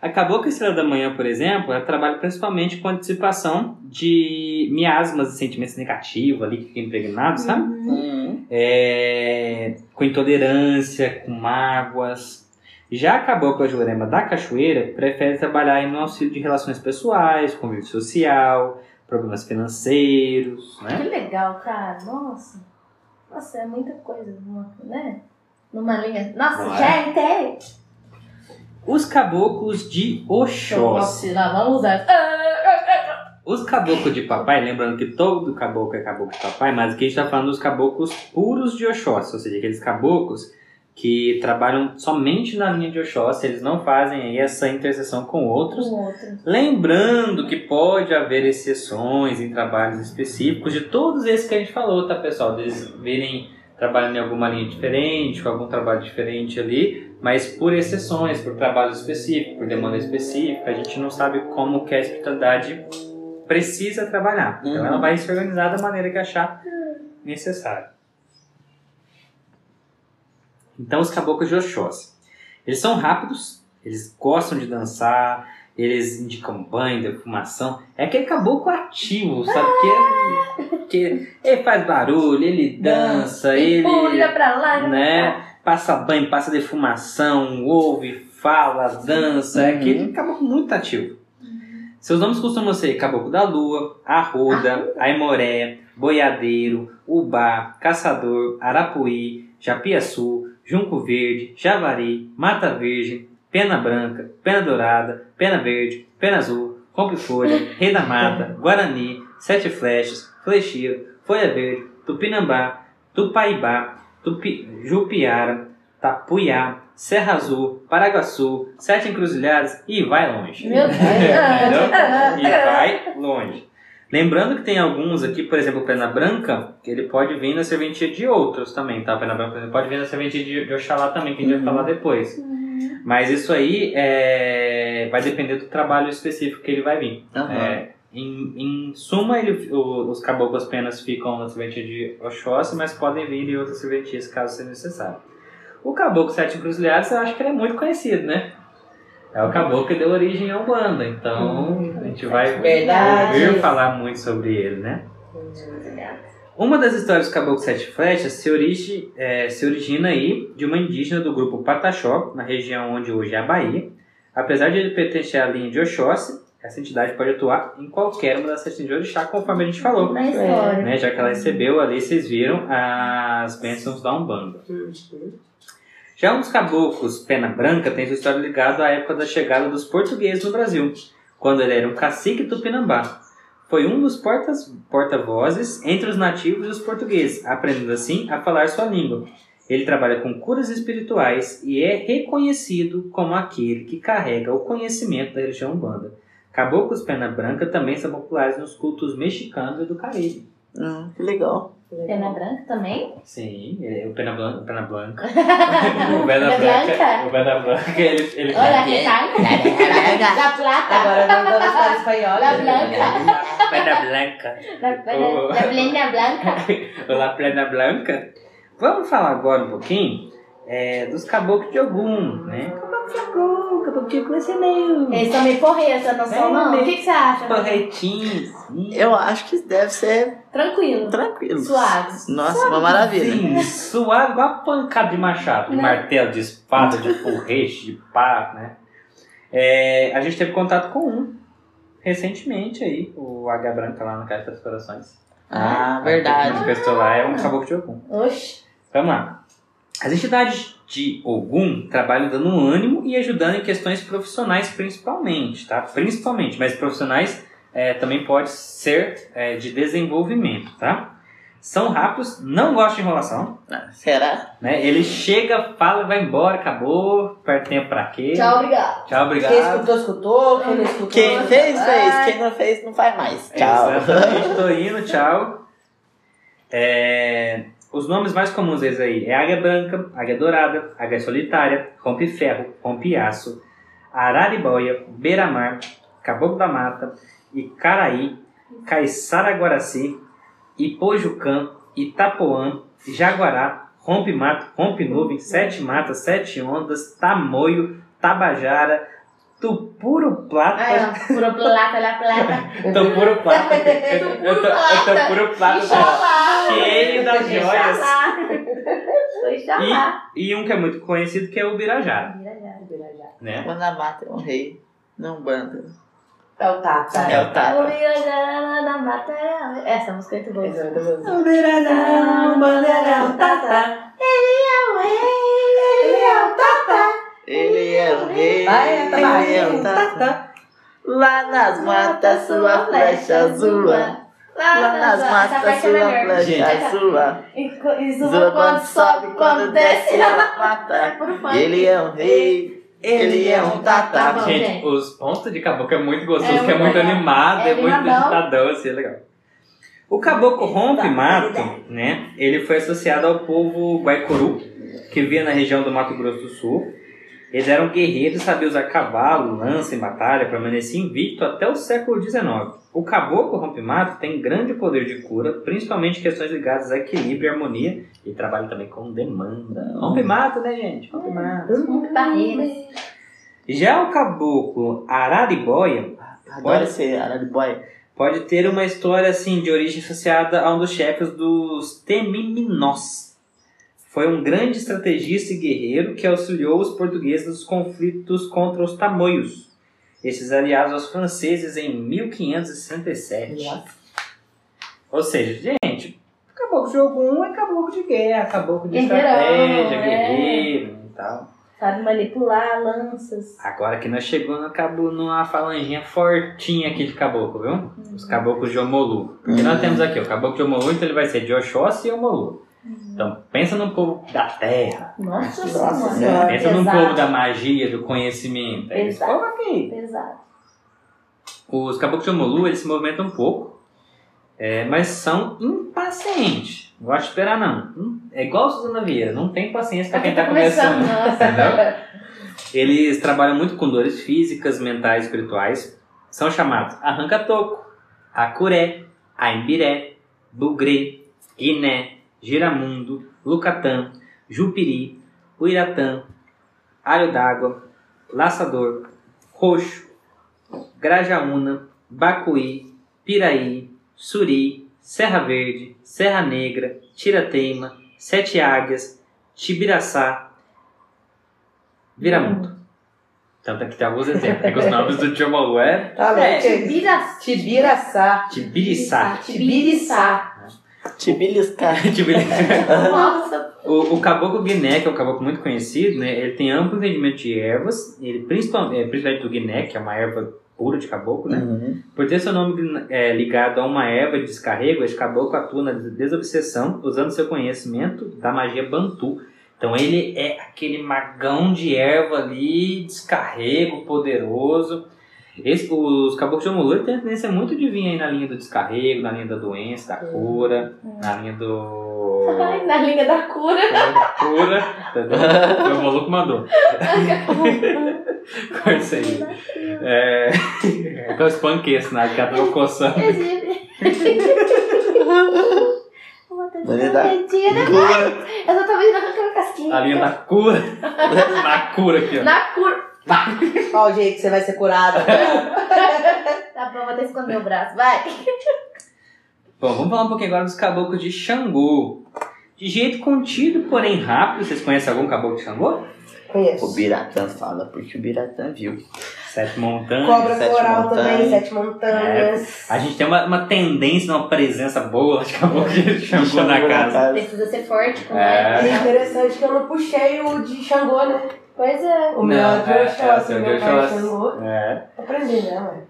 Acabou que a Estrela da Manhã, por exemplo, ela trabalha principalmente com antecipação de miasmas e sentimentos negativos ali que ficam impregnados, sabe? Hum. é, com intolerância, com mágoas. Já acabou com a Jurema da Cachoeira, prefere trabalhar no auxílio de relações pessoais, convívio social, problemas financeiros, Que né? legal, cara. Nossa. Nossa, é muita coisa, né? Numa linha. Nossa, Não é? gente! Os caboclos de Oxóssi. Nossa, vamos usar. Os caboclos de papai, lembrando que todo caboclo é caboclo de papai, mas aqui a gente está falando dos caboclos puros de Oxóssi, ou seja, aqueles caboclos que trabalham somente na linha de Oxóssi, eles não fazem aí essa interseção com outros. Outro. Lembrando que pode haver exceções em trabalhos específicos de todos esses que a gente falou, tá pessoal? Deles virem trabalhando em alguma linha diferente, com algum trabalho diferente ali, mas por exceções, por trabalho específico, por demanda específica, a gente não sabe como que a espiritualidade precisa trabalhar. Então Uhum. ela vai se organizar da maneira que achar necessário. Então os caboclos de Oxóssi. Eles são rápidos, eles gostam de dançar, eles indicam banho, defumação. É aquele caboclo ativo, sabe? Que, que ele faz barulho, ele dança, E ele pula pra lá. e né, passa banho, passa defumação, ouve, fala, dança. É Uhum. aquele caboclo muito ativo. Seus nomes costumam ser Caboclo da Lua, Arruda, Aimoré, Boiadeiro, Ubá, Caçador, Arapuí, Japiaçu, Junco Verde, Javari, Mata Virgem, Pena Branca, Pena Dourada, Pena Verde, Pena Azul, Rompe-Folha, Rei da Mata, Guarani, Sete Flechas, Flecheiro, Folha Verde, Tupinambá, Tupaibá, Tupi, Jupiara, Tapuiá, Serra Azul, Paraguaçu, Sete Encruzilhadas e vai longe. Meu Deus. Entendeu? E vai longe. Lembrando que tem alguns aqui, por exemplo, Pena Branca, que ele pode vir na serventia de outros também, tá? Pena Branca ele pode vir na serventia de, de Oxalá também, que a gente vai falar depois. Mas isso aí é, vai depender do trabalho específico que ele vai vir. Aham. É, em, em suma, ele, o- os caboclos penas ficam na serventia de Oxóssi, mas podem vir em outras serventias caso seja necessário. O caboclo Sete Encruzilhadas, eu acho que ele é muito conhecido, né? É o caboclo que deu origem ao Umbanda, então a gente vai Verdade. ouvir falar muito sobre ele, né? Uma das histórias do Caboclo Sete Flechas se, origi, é, se origina aí de uma indígena do grupo Pataxó, na região onde hoje é a Bahia. Apesar de ele pertencer à linha de Oxóssi, essa entidade pode atuar em qualquer uma das sete de orixá, conforme a gente falou. Na história. Né, já que ela recebeu ali, vocês viram as bênçãos da Umbanda. Já um dos caboclos Pena Branca tem sua história ligada à época da chegada dos portugueses no Brasil, quando ele era um cacique tupinambá. Foi um dos porta-vozes entre os nativos e os portugueses, aprendendo assim a falar sua língua. Ele trabalha com curas espirituais e é reconhecido como aquele que carrega o conhecimento da religião Umbanda. Caboclos Pena Branca também são populares nos cultos mexicanos e do Caribe. Hum, que legal. Pena branca também? Sim, ele é o Pena Blanca. O Pena Blanca. o Pena Pena Branca. Blanca. O Pena Branca, ele. ele Olha, aqui tá. La plata. Agora vamos para a espanhola. La Blanca. Pena Blanca. La plena blanca. O La Plena Blanca. Vamos falar agora um pouquinho é, dos caboclos de Ogum, né? Caboclo de Ogum, caboclo de Ogum, esse é meio. Eles são meio porretas, não são, não? O que, que você acha? Porretinho, assim. Eu acho que deve ser Tranquilo. tranquilo. Suave. Nossa, uma maravilha. Sim, suave igual a pancada de machado, de Né? martelo, de espada, de porrete, de pá, né? É, a gente teve contato com um recentemente aí, o H Branca lá na Caixa das Corações. Ah, A verdade. gente pessoa lá é um caboclo de Ogum. Oxi. Vamos lá. As entidades de Ogum trabalham dando um ânimo e ajudando em questões profissionais principalmente, tá? Principalmente, mas profissionais é, também pode ser é, de desenvolvimento, tá? São rápidos, não gostam de enrolação, Ah, Será? né? Ele chega, fala, vai embora, acabou, perde tempo pra quê? Tchau, obrigado. Tchau, obrigado. Quem escutou, escutou. Quem não escutou. Quem fez, vai. fez. Quem não fez, não faz mais. Tchau. Exatamente, tô indo, tchau. É, os nomes mais comuns deles aí é águia branca, águia dourada, águia solitária, rompe ferro, rompe aço, araribóia, beira-mar, caboclo da mata, icaraí, caiçara-guaraci, ipojucã, itapoã, jaguará, rompe mato, rompe nuvem, sete matas, sete ondas, tamoio, tabajara, tupuro plata, Aí, ó. Puro plata, la plata. Tô puro plata. Eu, eu, tô, eu tô puro plata. Inxalá. Cheio das joias. Chamar. E um que é muito conhecido que é o Birajara, né? Quando a mata é um rei, não banda. É o Tata. É o Tata. O Birajara da mata é- Essa música é muito boa. Exatamente. O Birajara, o bandeirão, tata. Ele é o rei, ele é o tata. Ele é o rei. Vai, Tata, vai. Ele é o Tata. Lá nas matas, sua flecha azul. Lá, nas matas é sua flecha Zua zua quando sobe, quando desce. ela mata. Ele é um rei, ele é um Tá tatá. bom, Gente, os pontos de caboclo é muito gostoso, É que é muito animado, É é, muito agitadão, assim, é legal. O caboclo rompe-mato, né, ele foi associado ao povo Guaicuru, que vivia na região do Mato Grosso do Sul. Eles eram guerreiros, sabiam usar cavalo, lança em batalha, permanecia invicto até o século XIX. O caboclo rompe-mato tem grande poder de cura, principalmente questões ligadas a equilíbrio e harmonia, e trabalha também com demanda. Rompe-mato, né, gente? Rompe-mato. Rompe barreiras. Já o caboclo araribóia Adoro ser araribóia. pode ter uma história assim de origem associada a um dos chefes dos Temiminós. Foi um grande estrategista e guerreiro que auxiliou os portugueses nos conflitos contra os tamoios, esses aliados aos franceses em 1567. Ou seja, gente, caboclo de algum é caboclo de guerra, caboclo de Guerreirão, estratégia, é. guerreiro e tal. Sabe manipular lanças. Agora que nós chegamos no cabo, numa falanginha fortinha aqui de caboclo, viu? Os caboclos de Omolu. Porque nós temos aqui o caboclo de Omolu, então ele vai ser de Oxóssi e Omolu. Então pensa num povo da terra. Nossa, Nossa senhora. Senhora. Pensa num Pesado. povo da magia, do conhecimento. É esse Exato. povo aqui. Pesado. Os caboclos de Omolu, eles se movimentam um pouco, é, mas são impacientes. Não gosto de esperar, não. Hum, É igual a Suzana Vieira, não tem paciência pra quem Aqui tá começando. começando. Eles trabalham muito com dores físicas, mentais e espirituais. São chamados arranca-toco, acuré, aimbiré, bugrê, guiné, giramundo, lucatã, jupiri, uiratã, alho d'água, laçador, roxo, grajaúna, bacuí, piraí, suri, serra verde, serra negra, tirateima, sete águias, tibiraçá, viramundo. Tanto que tem alguns exemplos. É que os nomes do tio Malu é Tá? É. Tibira- Tibiraçá. Tibiriçá. Tibiriçá. Tibiliscar. Tibiriçá. Nossa. O, o caboclo Guiné, que é um caboclo muito conhecido, né? Ele tem amplo entendimento de ervas, ele principalmente, é, principalmente do Guiné, que é uma erva pura de caboclo, né? Uhum. Por ter seu nome é, ligado a uma erva de descarrego, esse caboclo atua na desobsessão, usando seu conhecimento da magia bantu. Então ele é aquele magão de erva ali, descarrego, poderoso. Esse, os caboclos de Omulu têm a tendência muito de vir aí na linha do descarrego, na linha da doença, da cura, na linha do... Ai, na linha da cura. da cura, entendeu? Meu maluco mandou. Corta isso aí. É, é que eu espanquei esse nada, que ela tava coçando. Ele dá- Mentira. Cura. Eu só tô vendo arrancando casquinha. A linha da cura. Na cura aqui, ó. Na cura. Qual o jeito que você vai ser curado? Tá bom, vou até esconder o braço. Vai. Bom, vamos falar um pouquinho agora dos caboclos de Xangô. De jeito contido, porém rápido. Vocês conhecem algum caboclo de Xangô? Conheço. O Biratã fala, porque o Biratã viu. Sete montanhas. Cobra Sete coral montanhas. também, sete montanhas. A gente tem uma, uma tendência, uma presença boa de caboclo de Xangô na casa. Precisa ser forte com É. É interessante que eu não puxei o de Xangô, né? Pois é. O meu é de é, é, Oxóssi, o o de meu pai é. É. Aprendi, né, mãe?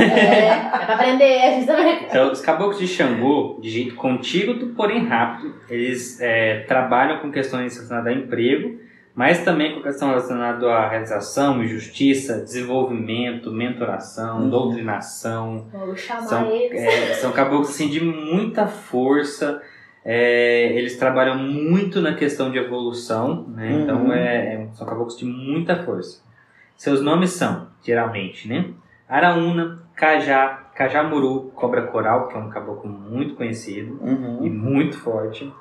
É, é pra aprender, a gente também. Então, os caboclos de Xangô, de jeito contínuo, porém rápido, eles é, trabalham com questões relacionadas a emprego, mas também com questão relacionada à realização, justiça, desenvolvimento, mentoração, Uhum. doutrinação. Vou chamar São, eles. é, são caboclos assim, de muita força. É, eles trabalham muito na questão de evolução, né? Uhum. Então é, é- são caboclos de muita força. Seus nomes são, geralmente, né? Araúna, Cajá, Cajamuru, Cobra Coral, que é um caboclo muito conhecido e Uhum. muito forte.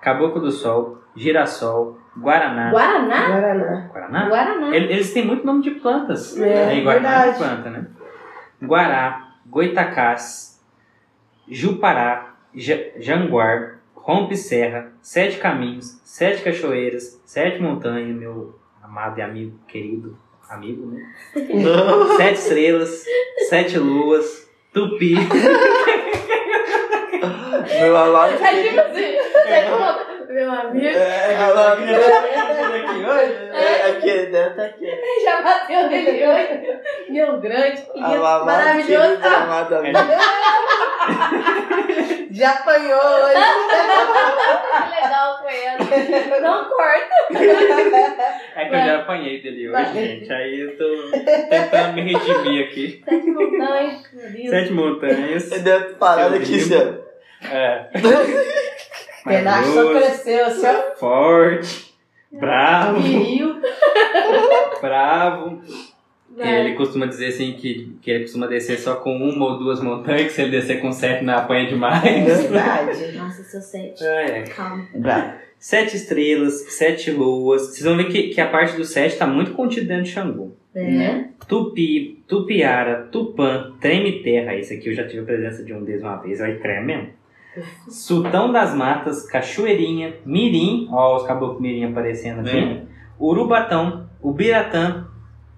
Caboclo do Sol, Girassol, Guaraná. Guaraná? Guaraná. Guaraná? Guaraná. Ele- Eles têm muito nome de plantas. É, né? E Guaraná é verdade. planta, né? Guará, Goitacás, Jupará, Ja- Janguar, Rompe Serra, Sete Caminhos, Sete Cachoeiras, Sete Montanhas, meu amado e amigo, querido amigo, né? Sete Estrelas, Sete Luas, Tupi, Meu. É tipo assim, você falou, meu amigo, É, alarme. É, aqui dentro, tá aqui. já bateu nele hoje. Meu grande, querido, Alarme, maravilhoso. amado amigo. Já apanhou hoje. Que legal com ele. Não corta. É que eu já apanhei dele hoje, Vai. gente. Aí eu tô tentando me redimir aqui. Sete montanhas. meu Deus. Sete montanhas. Eu dei uma parada aqui. Zé. É. Penacho só Maravilhoso, cresceu assim, ó. forte, bravo, Viril. bravo. Vai. Ele costuma dizer assim que, que ele costuma descer só com uma ou duas montanhas, que se ele descer com sete não apanha demais. Verdade. Nossa, seu sete. É. Calma. Sete estrelas, sete luas. Vocês vão ver que, que a parte do sete está muito contida dentro de Xangô. É. Tupi, Tupiara, Tupã, Treme Terra. Esse aqui eu já tive a presença de um deles uma vez, vai treme mesmo. Sultão das Matas, Cachoeirinha, Mirim, ó os caboclos Mirim aparecendo aqui. É. Urubatão, Ubiratã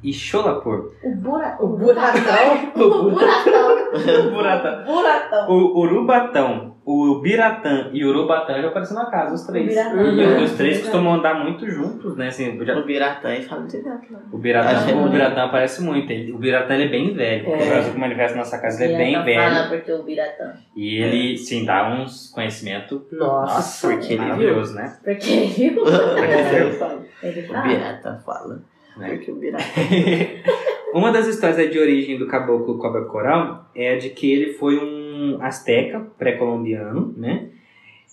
e Cholapur. O bura... O buracão. O buracão. Uratã. Buracão. O Urubatão, o Biratã e o Urubatã já apareceram na casa, os três. E os três Uhum. costumam andar muito juntos, né? Assim, já- O Biratã e fala direto lá. O Biratã, Achei o. Biratã aparece muito. Ele- o Biratã ele é bem velho. É. O Brasil que manifesta na nossa casa ele é bem velho. Fala porque o Biratã. E ele, sim, dá uns conhecimento Nossa. porque ele maravilhoso, né? Porque ele viu. É, fala. Ele O fala. Biratã fala. Né? Biratã. Uma das histórias de origem do caboclo cobra coral é a de que ele foi um asteca pré-colombiano, né?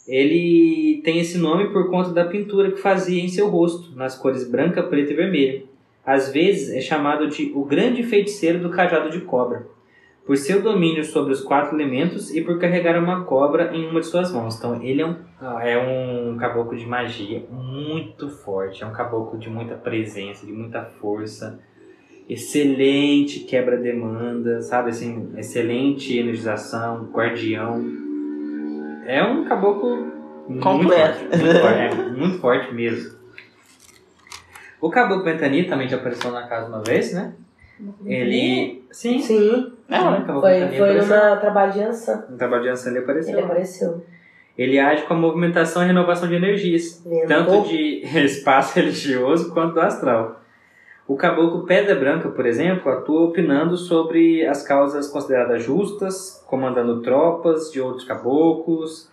Ele tem esse nome por conta da pintura que fazia em seu rosto, nas cores branca, preta e vermelha. Às vezes é chamado de o grande feiticeiro do cajado de cobra, por seu domínio sobre os quatro elementos e por carregar uma cobra em uma de suas mãos. Então ele é um, é um caboclo de magia muito forte, é um caboclo de muita presença, de muita força excelente quebra-demanda, sabe assim, excelente energização, guardião. É um caboclo muito Completo. forte, muito forte, é, muito forte mesmo. O caboclo Ventani também já apareceu na casa uma vez, né? Ele. Sim, Sim. Ah, caboclo Foi, foi numa trabalho de ança. No trabalho de Ansan ele apareceu. Ele apareceu. Ele age com a movimentação e renovação de energias. tanto de espaço religioso quanto do astral. O caboclo Pedra Branca, por exemplo, atua opinando sobre as causas consideradas justas, comandando tropas de outros caboclos,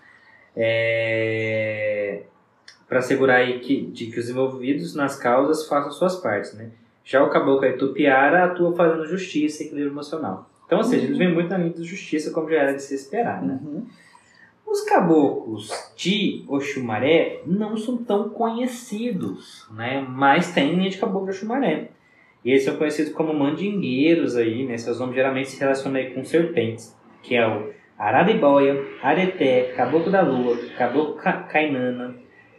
para assegurar aí que, de que os envolvidos nas causas façam suas partes. Né? Já o caboclo Tupiara atua fazendo justiça e equilíbrio emocional. Então, ou seja, eles vêm muito na linha da justiça, como já era de se esperar. Né? Uhum. Os caboclos de Oxumaré não são tão conhecidos, né? Mas tem linha de caboclo de Oxumaré. E eles são conhecidos como mandingueiros aí, né? Seus nomes geralmente se relacionam aí com serpentes, que é o Araribóia, Areté, Caboclo da Lua, Caboclo Ca- Cainana,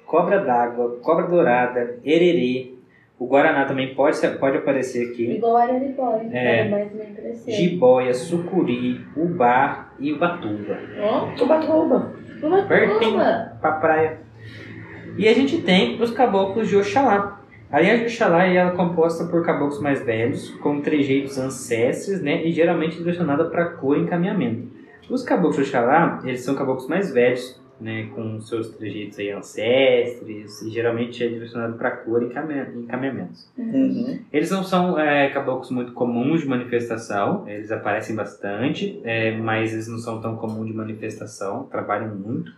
Cobra d'Água, Cobra Dourada, Ererê. O Guaraná também pode, pode aparecer aqui. Igual a Araribóia. É. Nem crescer. Jiboia, Sucuri, Ubá e Ubatuba. Ó, Ubatuba. uma Pertinho. pra praia. E a gente tem os caboclos de Oxalá. A linha de Oxalá ela é composta por caboclos mais velhos, com trejeitos ancestres, né, e geralmente direcionada para cor e encaminhamento. Os caboclos de Oxalá, eles são caboclos mais velhos, né, com seus trejeitos aí ancestres, e geralmente é direcionado para cor e encaminha- encaminhamentos. Uhum. Eles não são é, caboclos muito comuns de manifestação, eles aparecem bastante, é, mas eles não são tão comuns de manifestação, trabalham muito.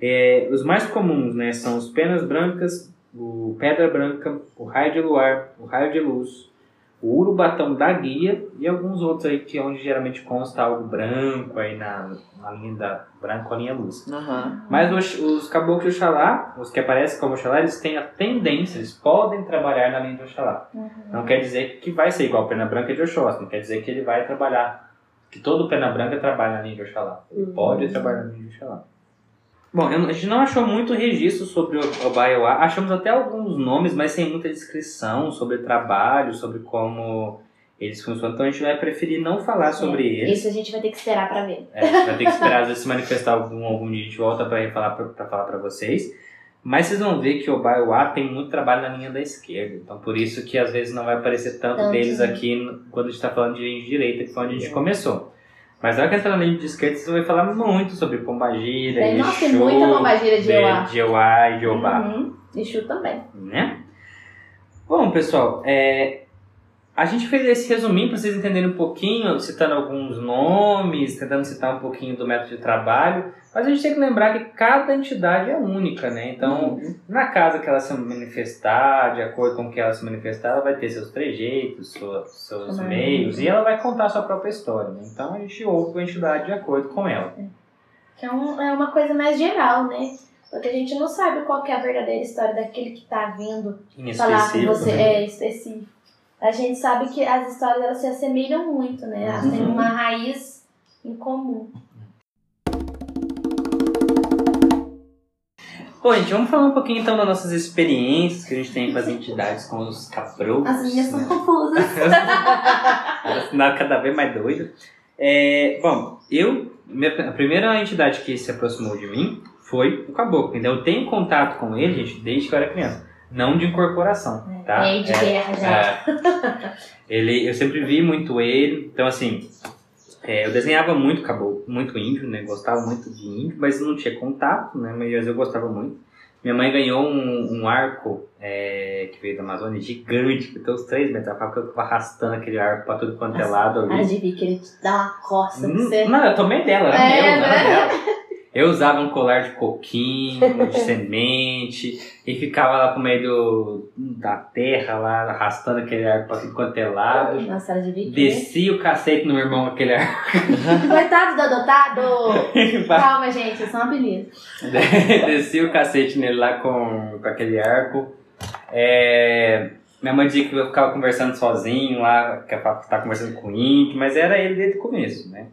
É, os mais comuns né, são os penas brancas, o pedra branca, o raio de luar, o raio de luz, o urubatão da guia e alguns outros aí que é onde geralmente consta algo branco aí na, na linha da branco a linha luz. Uhum. Mas os, os caboclos de Oxalá, os que aparecem como Oxalá, eles têm a tendência, eles podem trabalhar na linha de Oxalá. Uhum. Não quer dizer que vai ser igual o Pena Branca de Oxóssi, não quer dizer que ele vai trabalhar, que todo Pena Branca trabalha na linha de Oxalá. Ele pode trabalhar na linha de Oxalá. Bom, a gente não achou muito registro sobre o Obaiuá, achamos até alguns nomes, mas sem muita descrição sobre trabalho, sobre como eles funcionam, então a gente vai preferir não falar sobre eles. Isso a gente vai ter que esperar pra ver. É, vai ter que esperar às vezes se manifestar algum, algum dia, a gente volta para falar pra falar para vocês. Mas vocês vão ver que o Baiuá tem muito trabalho na linha da esquerda. Então por isso que às vezes não vai aparecer tanto Tanto, deles aqui quando a gente está falando de linha de direita, que foi onde a gente começou. Mas na hora que entrar linha de esquerda, vocês vão falar muito sobre Pombagira, Tem, nossa, tem muita pombagira de Euá. de Euá e de Obá Uhum. Exu também. né? Bom, pessoal, é, a gente fez esse resuminho para vocês entenderem um pouquinho, citando alguns nomes, tentando citar um pouquinho do método de trabalho, mas a gente tem que lembrar que cada entidade é única, né? Então, Uhum. na casa que ela se manifestar, de acordo com o que ela se manifestar, ela vai ter seus trejeitos, sua- seus Sua meios, e ela vai contar a sua própria história, né? Então, a gente ouve a entidade de acordo com ela. Que é, um- é uma coisa mais geral, né? Porque a gente não sabe qual que é a verdadeira história daquele que tá vindo Em falar com você. né? É específico. A gente sabe que as histórias elas se assemelham muito, né? Elas têm uma raiz em comum. Bom, gente, vamos falar um pouquinho então das nossas experiências que a gente tem com as entidades, com os cabrões. As minhas são né? confusas. Elas cada vez mais doida. É, bom, eu. minha- a primeira entidade que se aproximou de mim foi o caboclo. Então eu tenho contato com ele, gente, desde que eu era criança. Não de incorporação, tá? É de guerra já. É. ele, eu sempre vi muito ele. Então, assim, é, eu desenhava muito caboclo, muito índio, né? Gostava muito de índio, mas não tinha contato, né? Mas eu gostava muito. Minha mãe ganhou um, um arco é, que veio da Amazônia gigante, que tem uns 3 metros. Que eu ficava arrastando aquele arco pra tudo quanto é lado ali. Para de que ele te dá uma coça pra Hum, você. Não, eu tomei dela, era É, meu, não era né? dela. Eu usava um colar de coquinho, de semente, e ficava lá pro meio do, da terra, lá, arrastando aquele arco pra tudo quanto é lado. Nossa, de que... Descia o cacete no meu irmão com aquele arco. Coitado do adotado! Calma, gente, é só um apelido. Descia o cacete nele lá com, com aquele arco. É, minha mãe dizia que eu ficava conversando sozinho lá, que eu tava conversando com o índio, mas era ele desde o começo, né?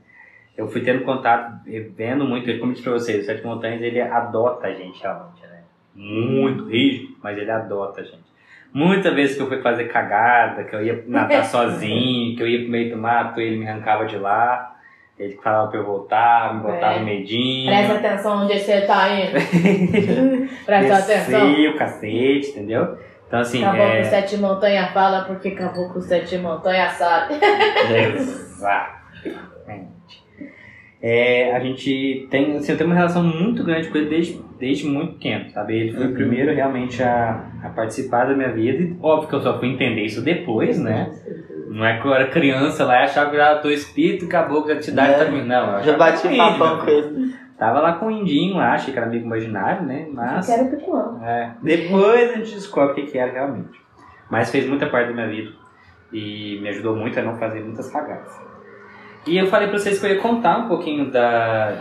Eu fui tendo contato, vendo muito ele, como eu disse pra vocês, o Sete Montanhas, ele adota a gente realmente, né? Muito rígido, mas ele adota a gente. Muitas vezes que eu fui fazer cagada, que eu ia nadar sozinho, que eu ia pro meio do mato, ele me arrancava de lá, ele falava pra eu voltar, me botava É. medinho. Presta atenção onde você tá indo. Presta atenção. Descia o cacete, entendeu? Então assim, Caboclo é... Sete Montanha fala porque Caboclo Sete Montanha sabe. Exatamente. É, a gente tem, assim, eu tenho uma relação muito grande com ele desde, desde muito tempo, sabe? Ele foi o Uhum. primeiro realmente a, a participar da minha vida e óbvio que eu só fui entender isso depois, né? Não é que eu era criança lá e achava que era teu espírito, acabou que a entidade É. tá me... Não, eu Já bati papão né? com ele. Tava lá com o indinho lá, achei que era amigo imaginário, né? Mas... Eu quero peruano. É, depois a gente descobre o que que era realmente. Mas fez muita parte da minha vida e me ajudou muito a não fazer muitas cagadas. E eu falei pra vocês que eu ia contar um pouquinho da,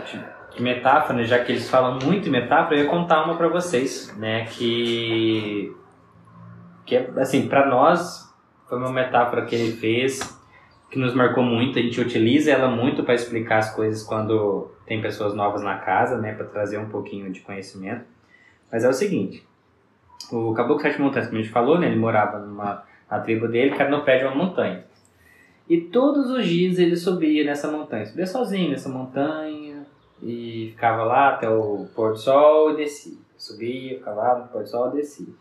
de, metáfora, né, já que eles falam muito em metáfora, eu ia contar uma pra vocês, né, que que assim, pra nós foi uma metáfora que ele fez que nos marcou muito, a gente utiliza ela muito para explicar as coisas quando tem pessoas novas na casa, né, para trazer um pouquinho de conhecimento. Mas é o seguinte, o Caboclo Sete Montanhas, como a gente falou, né, ele morava numa na tribo dele, que era no pé de uma montanha. E todos os dias ele subia nessa montanha, subia sozinho nessa montanha e ficava lá até o pôr do sol e descia. Subia, ficava lá no pôr do sol e descia.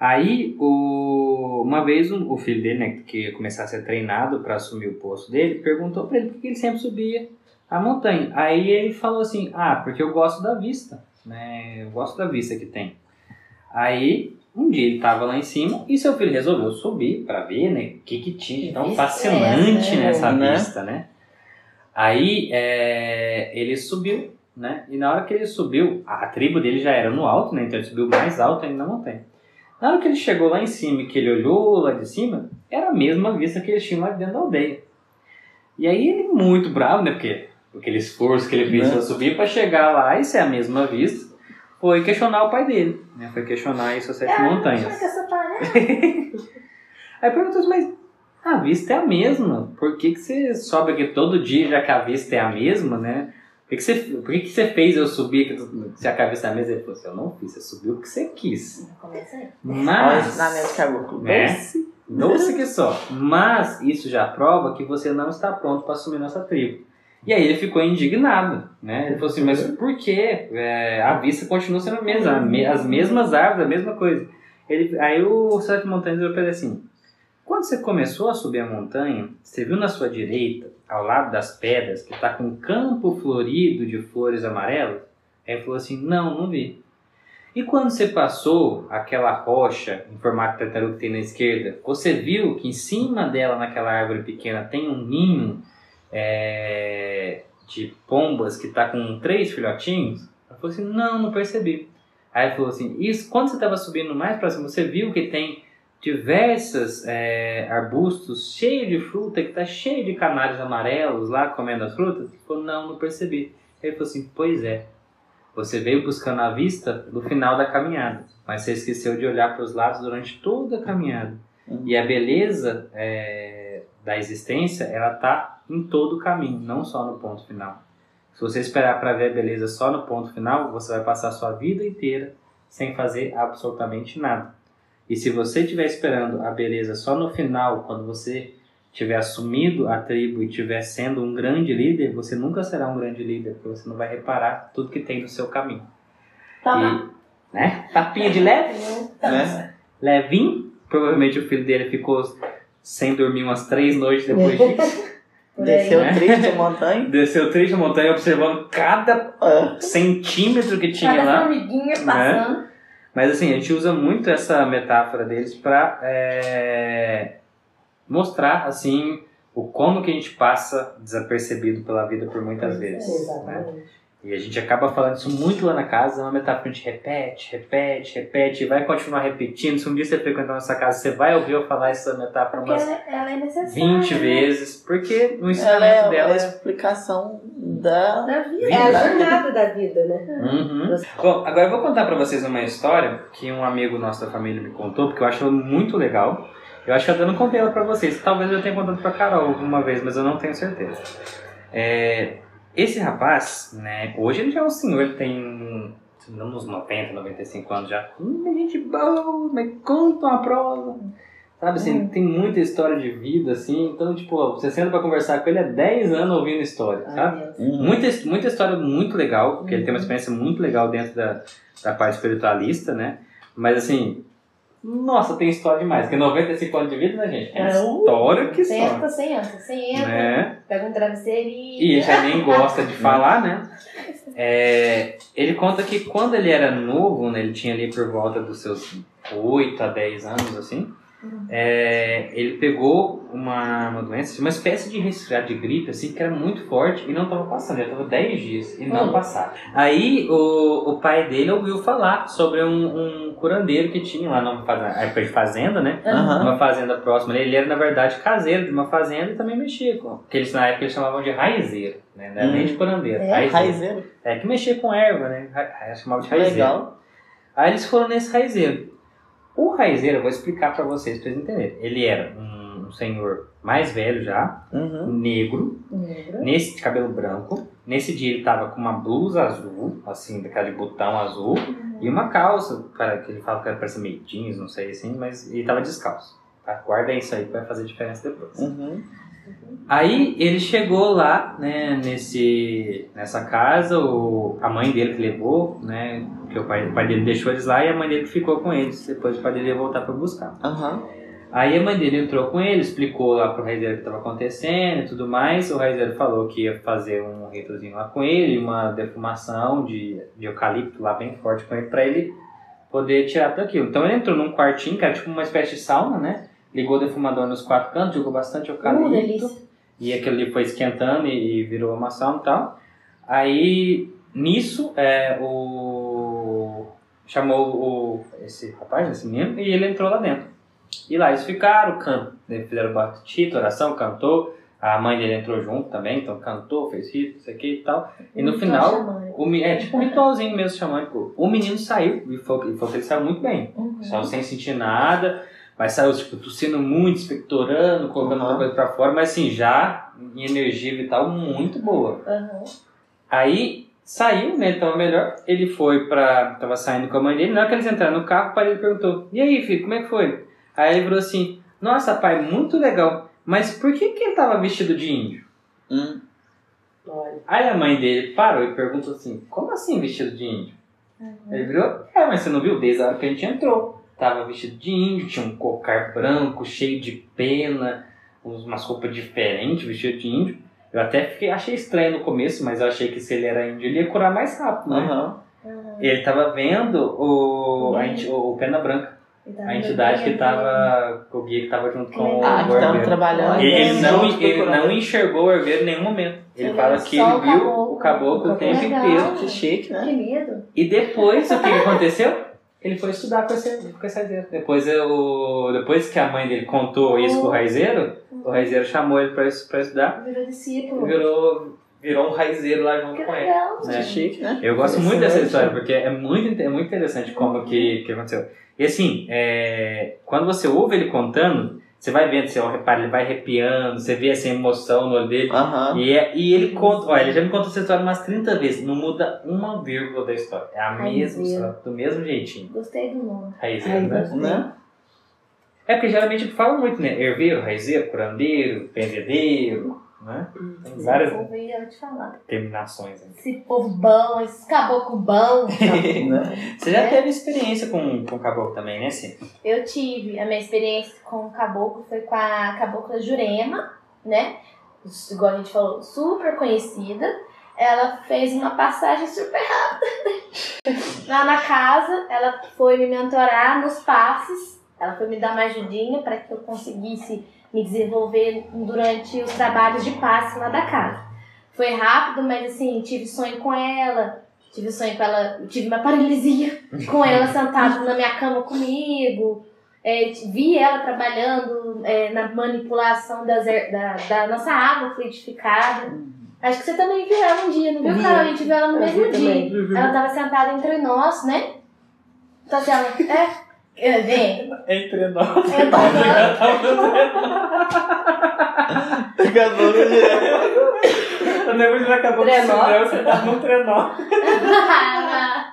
Aí, o, uma vez, o, filho dele, né, que ia começar a ser treinado para assumir o posto dele, perguntou para ele por que ele sempre subia a montanha. Aí ele falou assim: Ah, porque eu gosto da vista, né? Eu gosto da vista que tem. Aí, um dia ele estava lá em cima e seu filho resolveu subir para ver, né? O que, que tinha de tão vista é fascinante né? nessa Né? vista, né? Aí, é, ele subiu, né? E na hora que ele subiu, a, a tribo dele já era no alto, né? Então ele subiu mais alto ainda na montanha. Na hora que ele chegou lá em cima e que ele olhou lá de cima, era a mesma vista que eles tinham lá dentro da aldeia. E aí ele, muito bravo, né? Porque aquele esforço que ele fez Né? para subir para chegar lá e ser a mesma vista, foi questionar o pai dele, né? Foi questionar isso as sete Ah, montanhas. Que essa parada? Aí perguntou assim, mas a vista é a mesma. Por que, que você sobe aqui todo dia, já que a vista é a mesma, né? Por que, que, você, por que, que você fez eu subir aqui, se a vista é a mesma? Ele falou assim, eu não fiz, você subiu porque você quis. Mas... ensinamento de caboclo. Né? Doce. Doce que só. Mas isso já prova que você não está pronto para assumir nossa tribo. E aí ele ficou indignado, né? Ele falou assim, mas por quê? É, a vista continua sendo a mesma, as mesmas árvores, a mesma coisa. Ele, aí o Sete Montanhas virou para ele assim, quando você começou a subir a montanha, você viu na sua direita, ao lado das pedras, que está com um campo florido de flores amarelas? Aí ele falou assim, não, não vi. E quando você passou aquela rocha em formato de tartaruga que tem na esquerda, você viu que em cima dela, naquela árvore pequena, tem um ninho é, de pombas que está com três filhotinhos? Ela falou assim, não, não percebi. Aí ele falou assim, isso, quando você estava subindo mais próximo, você viu que tem diversos é, arbustos cheios de fruta, que está cheio de canários amarelos lá comendo as frutas? Ele falou, não, não percebi. Ele falou assim, pois é, você veio buscando a vista do final da caminhada, mas você esqueceu de olhar para os lados durante toda a caminhada. Uhum. E a beleza é, da existência, ela está em todo o caminho, não só no ponto final. Se você esperar para ver a beleza só no ponto final, você vai passar a sua vida inteira sem fazer absolutamente nada. E se você estiver esperando a beleza só no final, quando você tiver assumido a tribo e estiver sendo um grande líder, você nunca será um grande líder, porque você não vai reparar tudo que tem no seu caminho. Toma. E, né? Tapinha de leve, Né? levinho. Provavelmente o filho dele ficou sem dormir umas três noites depois disso. Por aí. Desceu né? triste a montanha. Desceu triste a montanha, observando cada Ah, centímetro que tinha Cada lá. formiguinha passando. Mas assim, a gente usa muito essa metáfora deles para mostrar assim o como que a gente passa desapercebido pela vida por muitas vezes. né? Exatamente. E a gente acaba falando isso muito lá na casa, é uma metáfora que a gente repete, repete, repete, e vai continuar repetindo. Se um dia você frequentar nossa casa, você vai ouvir eu falar essa metáfora umas ela, ela é necessária. 20 né? vezes, porque no ela ensinamento é dela a explicação da. Da vida. É a jornada da vida, né? Uhum. Bom, agora eu vou contar pra vocês uma história que um amigo nosso da família me contou, porque eu acho ela muito legal. Eu acho que eu ainda não contei ela pra vocês. Talvez eu tenha contado pra Carol uma vez, mas eu não tenho certeza. É, esse rapaz, né, hoje ele já é um senhor, ele tem uns 90, 95 anos já. Hum, gente boa, mas conta uma prova. Sabe assim, tem muita história de vida, assim. Então, tipo, você senta pra conversar com ele há 10 anos ouvindo história, sabe? Ai. Uhum. Muita, muita história muito legal, porque ele tem uma experiência muito legal dentro da, da parte espiritualista, né? Mas assim, nossa, tem história demais. Porque 95 anos de vida, né, gente? É É, uh, história que só. Senta, sem ânsia. Sem entra, Né? pega um travesseiro E ele e... já nem gosta de falar, né? É, ele conta que quando ele era novo, né, ele tinha ali por volta dos seus 8 a 10 anos, assim, é, ele pegou uma, uma doença, uma espécie de resfriado de gripe, assim, que era muito forte e não estava passando. Ele estava 10 dias e não Hum. passava. Aí o, o pai dele ouviu falar sobre um, um curandeiro que tinha lá numa fazenda, fazenda, né? Aham. Uma fazenda próxima. Ele era, na verdade, caseiro de uma fazenda e também mexia com. Que eles, na época, eles chamavam de raizeiro, né? Não era nem de curandeiro. É? Raizeiro. Raizeiro. É, que mexia com erva, né? Ra- Chamava de raizeiro. Legal. Aí eles foram nesse raizeiro. O raizeiro, eu vou explicar pra vocês, pra vocês entenderem. Ele era um, senhor mais velho já, Uhum. negro, Negro. nesse de cabelo branco. Nesse dia ele tava com uma blusa azul, assim, daquela de botão azul, e uma calça, cara, que ele fala que era parece meio jeans, não sei assim, mas ele tava descalço. Tá? Guarda isso aí que vai fazer diferença depois. Uhum. Aí ele chegou lá, né, nesse, nessa casa, o, a mãe dele que levou, né, que o pai, o pai dele deixou eles lá e a mãe dele que ficou com eles, depois o pai dele ia voltar para buscar. Aham. Aí a mãe dele entrou com ele, explicou lá pro raizeiro o que estava acontecendo e tudo mais, o raizeiro falou que ia fazer um ritozinho lá com ele, uma defumação de, de eucalipto lá bem forte com ele, para ele poder tirar tudo aquilo. Então ele entrou num quartinho, que era tipo uma espécie de sauna, né, ligou o defumador nos quatro cantos, jogou bastante Uh, eucalipto. delícia. E aquilo ali foi esquentando e, e virou uma sauna e tal. Aí, nisso, é, o... chamou o, esse rapaz, esse menino, e ele entrou lá dentro. E lá eles ficaram, can... né, fizeram batida, oração, cantou. A mãe dele entrou junto também, então cantou, fez rito, isso aqui e tal. E no final, chamando. o, é tipo um ritualzinho mesmo xamânico. O menino saiu, e e falou que ele saiu muito bem. Uhum. Saiu sem sentir nada, mas saiu tipo, tossindo muito, expectorando, colocando Uhum. outra coisa pra fora, mas assim, já em energia vital muito boa. Uhum. Aí saiu, né? Ele tava melhor. Ele foi pra. Tava saindo com a mãe dele. Na hora que eles entraram no carro, o pai dele perguntou: E aí, filho, como é que foi? Aí ele falou assim: Nossa, pai, muito legal. Mas por que, que ele tava vestido de índio? Hum. Olha. Aí a mãe dele parou e perguntou assim: Como assim vestido de índio? Ele virou: É, mas você não viu desde a hora que a gente entrou. Tava vestido de índio, tinha um cocar branco, cheio de pena, umas roupas diferentes, vestido de índio. Eu até fiquei, achei estranho no começo, mas eu achei que se ele era índio, ele ia curar mais rápido, né? Aham. Ele tava vendo o, a enti- o Pena Branca, a entidade que eu- tava. O guia que tava junto com o Ah, que estavam herveiro. trabalhando. E ele não, ele não enxergou o herveiro em nenhum momento. Ele Ele fala que ele o viu o caboclo o tempo inteiro. Que chique, né? Que medo. E depois, o que aconteceu? Ele foi estudar com esse, com esse raizeiro. Depois, eu, depois que a mãe dele contou isso pro raizeiro, o raizeiro chamou ele pra, pra estudar Virou discípulo. virou, virou um raizeiro lá junto Que com ele. legal. né? Que chique, né? Eu gosto muito dessa história, porque é muito, é muito interessante como que, que aconteceu. E assim, é, quando você ouve ele contando, você vai vendo, você repara, ele vai arrepiando, você vê essa emoção no olho dele. Aham. E, é- e ele conta, olha, ele já me contou essa história umas 30 vezes, não muda uma vírgula da história. É a Raizeiro. mesma história, do mesmo jeitinho. Gostei do nome. Raizeiro, né? Raizeiro. Né? É porque geralmente fala muito, né? Herveiro, raizeiro, curandeiro, pendedeiro, né? Tem várias Vou ver ela te falar. terminações. Né? Esse povo bom, esse caboclo bom. Né? Você já É. teve experiência com, com caboclo também, né, Sim? Eu tive, a minha experiência com o caboclo foi com a cabocla Jurema, né? Igual a gente falou, super conhecida. Ela fez uma passagem super rápida. Lá na casa, ela foi me mentorar nos passes. Ela foi me dar uma ajudinha para que eu conseguisse me desenvolver durante os trabalhos de passe lá da casa. Foi rápido, mas assim, tive sonho com ela. Tive sonho com ela, tive uma paralisia com ela sentada na minha cama comigo. É, vi ela trabalhando é, na manipulação das da, da nossa água fluidificada. Acho que você também viu ela um dia, não viu, Vi. Carol? A gente viu ela no mesmo dia. também. Ela tava sentada entre nós, né? Então assim, ela, é, é, vem. Entre nós. Eu tô Pegador direto. Quando eu já acabou com o você tá num trenó.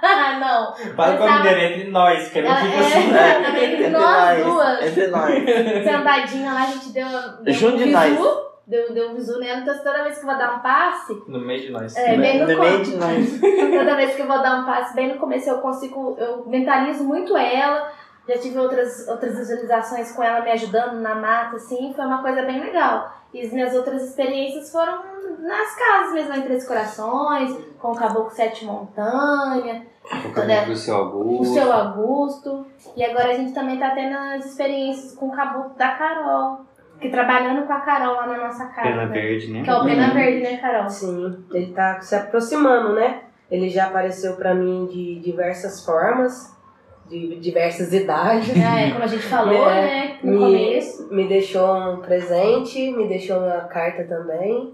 Ah, não. Eu com a tava- mulher entre nós, que é Ela- tipo é, assim. é, entre nós duas. Entre nós. Sentadinha lá, a gente deu, deu Junto um de nós. Deu, deu um visu nela, então toda vez que eu vou dar um passe, No meio de nós. É, bem no No meio de nós. Toda vez que eu vou dar um passe bem no começo, eu consigo, eu mentalizo muito ela. Já tive outras, outras visualizações com ela me ajudando na mata, assim, foi uma coisa bem legal. E as minhas outras experiências foram nas casas mesmo, em Três Corações, com o Caboclo Sete Montanha, O cabelo do seu o Augusto. Seu Augusto. E agora a gente também tá tendo as experiências com o Caboclo da Carol. Que trabalhando com a Carol lá na nossa casa. Pena né? verde, né? Que é o Pena Uhum. Verde, né, Carol? Sim, ele tá se aproximando, né? Ele já apareceu pra mim de diversas formas, de diversas idades. É, como a gente falou, É, né, no me- começo. Me deixou um presente, me deixou uma carta também.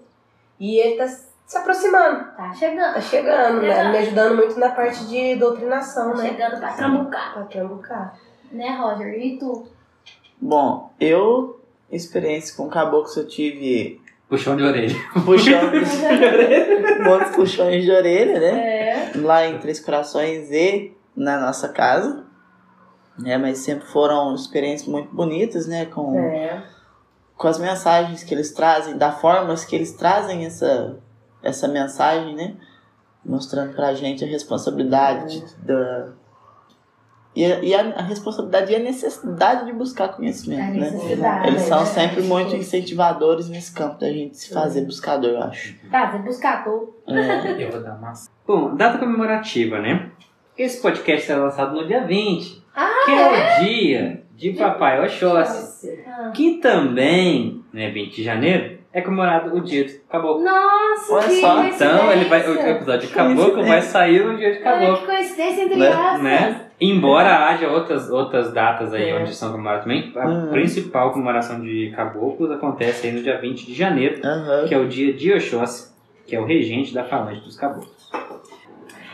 E ele tá se aproximando, Tá chegando. tá chegando, né? Chegando. Me ajudando muito na parte de doutrinação, Tá né? chegando pra trambucar. Pra trambucar. Né, Roger? E tu? Bom, eu, experiência com caboclos, eu tive Puxão de orelha. puxões de orelha, muitos puxões de orelha, né? É. Lá em Três Corações e na nossa casa. né? mas sempre foram experiências muito bonitas, né? Com, É. com as mensagens que eles trazem, da formas que eles trazem essa, essa mensagem, né? Mostrando pra gente a responsabilidade da. E, a, e a, a responsabilidade e a necessidade de buscar conhecimento, né? necessidade. Eles são né? sempre muito incentivadores nesse campo da gente se fazer buscador, eu acho. Tá, vou buscar tu. É. Eu vou dar uma. Bom, data comemorativa, né? Esse podcast será lançado no dia 20, Ah, que é, o dia de Papai Oxóssi. Ah. Que também, né, 20 de janeiro, é comemorado o dia do caboclo. Nossa, Olha que só, Então, ele vai, o episódio de caboclo vai sair no dia de Ah, caboclo. que coincidência entre Né? aspas. né? Embora haja outras, outras datas aí É. onde são comemoradas também, a Uhum. principal comemoração de caboclos acontece aí no dia 20 de janeiro, Aham. que é o dia de Oxóssi, que é o regente da falange dos caboclos.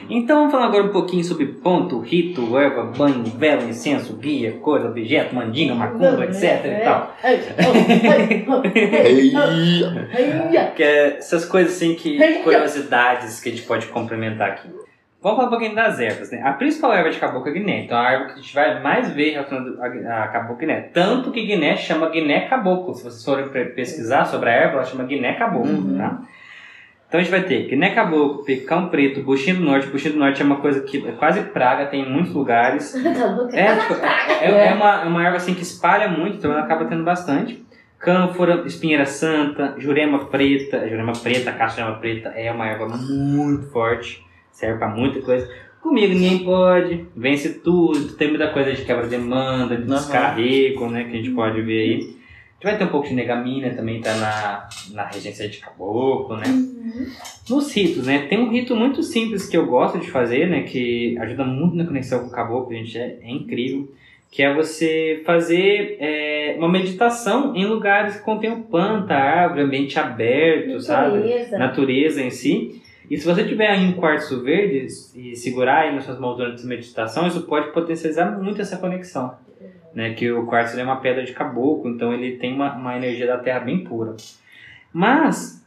Então vamos falar agora um pouquinho sobre ponto, rito, erva, banho, vela, incenso, guia, cor, objeto, mandinga, macumba, etc e tal. Que é essas coisas assim que. curiosidades que a gente pode complementar aqui. Vamos falar um pouquinho das ervas, né? A principal erva de caboclo é guiné. Então a erva que a gente vai mais ver relacionada a, a caboclo guiné. Tanto que guiné chama guiné caboclo. Se vocês forem pesquisar sobre a erva, ela chama guiné caboclo, Uhum. tá? Então a gente vai ter guiné caboclo, pecão preto, buchinho do norte. Buchinho do norte é uma coisa que é quase praga, tem em muitos lugares. Tá? É, tipo, é, é- é uma, é uma erva assim que espalha muito, então ela acaba tendo bastante. Cânfora, espinheira santa, jurema preta. Jurema preta, caça jurema preta é uma erva muito forte, serve pra muita coisa. Comigo ninguém pode, vence tudo, tem muita coisa de quebra-demanda, de Uhum. descarrego, né, que a gente pode ver aí. A gente vai ter um pouco de negamina, também tá na, na regência de caboclo, né. Nos ritos, né, tem um rito muito simples que eu gosto de fazer, né, que ajuda muito na conexão com o caboclo, gente, é, é incrível, que é você fazer é, uma meditação em lugares que contenham planta, árvore, ambiente aberto, sabe? Natureza. natureza em si. E se você tiver aí um quartzo verde e segurar aí nas suas mãos durante essa meditação, isso pode potencializar muito essa conexão. Né? Que o quartzo é uma pedra de caboclo, então ele tem uma, uma energia da terra bem pura. Mas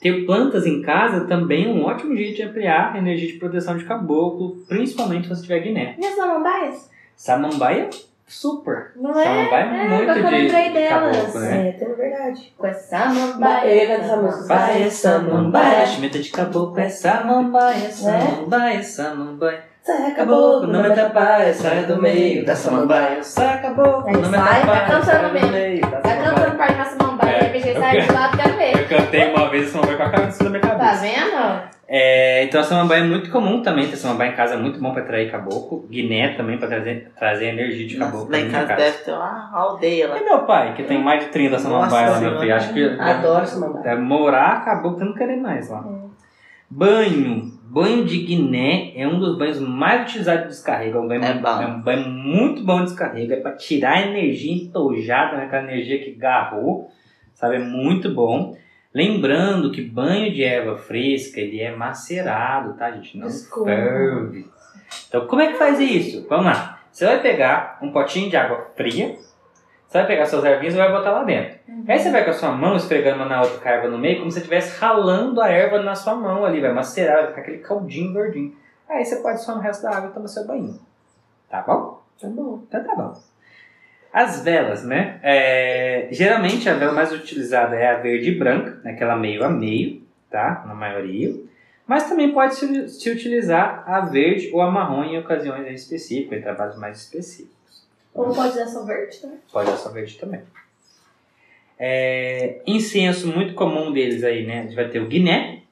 ter plantas em casa também é um ótimo jeito de ampliar a energia de proteção de caboclo, principalmente se você tiver guiné. E as samambaias? Samambaia, super. Não é? Samambaia é, É, muito de, de delas. caboclo, né? É, tem verdade. Com essa Ba- samambaia. essa música. Samambaia, samambaia, chimeta de caboclo é samambaia, É? samambaia, samambaia. Sai, Caboclo, não me atrapalha, saia do meio da samambaia. Sai, caboclo, Aí não me sai, tá atrapalha, cantando sai do meio da Tá cantando samambaia. parte da samambaia, É, de repente eu sai de quero. lado, quero ver. Eu cantei uma vez a samambaia com a cabeça da minha Tá cabeça. vendo? É, então a samambaia é muito comum também, ter samambaia em casa é muito bom pra atrair caboclo. Guiné também pra trazer, trazer energia de caboclo Lá em pra casa deve ter uma aldeia lá. E meu pai, que tem mais de 30 samambaia lá, filho. Acho que Adoro essa mamãe. Deve morar, acabou que eu não querer mais lá. Banho. Banho de Guiné é um dos banhos mais utilizados de descarrego. É um banho, É bom. um banho muito bom de descarrego. É pra tirar a energia entojada, né? aquela energia que garrou. Sabe? É muito bom. Lembrando que banho de erva fresca, ele é macerado, tá, gente? Não Desculpa. ferve. Então, como é que faz isso? Vamos lá. Você vai pegar um potinho de água fria. Você vai pegar suas ervinhas e vai botar lá dentro. Aí você vai com a sua mão esfregando uma na outra com a erva no meio, como se você estivesse ralando a erva na sua mão ali, vai macerar, vai ficar aquele caldinho verdinho. Aí você pode só no resto da água e tomar seu banho. Tá bom? Tá bom. Então tá bom. As velas, né? É, geralmente a vela mais utilizada é a verde e branca, aquela meio a meio, tá? Na maioria. Mas também pode se, se utilizar a verde ou a marrom em ocasiões específicas, em trabalhos mais específicos. Ou pode usar só verde também. Pode usar só verde também. É, incenso muito comum deles aí, né? A gente vai ter o guiné.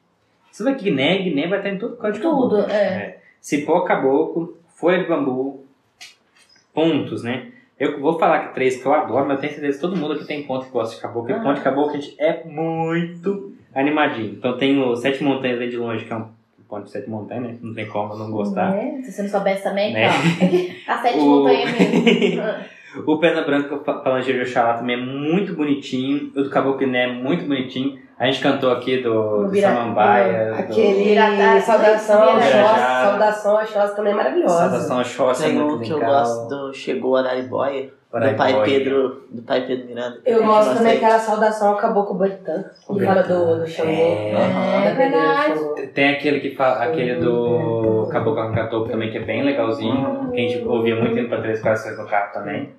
Você vai que guiné, guiné vai estar em todo de Tudo, caboclo. é. Cipó caboclo, folha de bambu, pontos, né? Eu vou falar que três que eu adoro, mas eu tenho certeza que todo mundo aqui tem ponto que gosta de caboclo. E Ah. ponto de caboclo, gente, é muito animadinho. Então tem o Sete Montanhas ali de longe, que é um ponto de Sete Montanhas, né? Não tem como não gostar. Né? Se você não soubesse também, Né? ó. A sete O- montanhas mesmo. O Perna Branca Falangeiro de Oxalá também é muito bonitinho. O do Caboclo Guiné é muito bonitinho. A gente cantou aqui do, do Samambaia. Aquele Vira- saudação ao saudação ao Xós também é do maravilhosa. Saudação a Xóssia, é Tem muito um que eu legal. gosto do Chegou Araribóia, do pai. Pedro, do pai Pedro Miranda. Eu que gosto também aquela saudação ao Caboclo Boitã, O que fala do, do Xangô. É. É verdade. Tem aquele que fala, aquele do Caboclo Arrancatopo também, que é bem legalzinho. Que a gente ouvia muito indo pra Três Corações no carro também.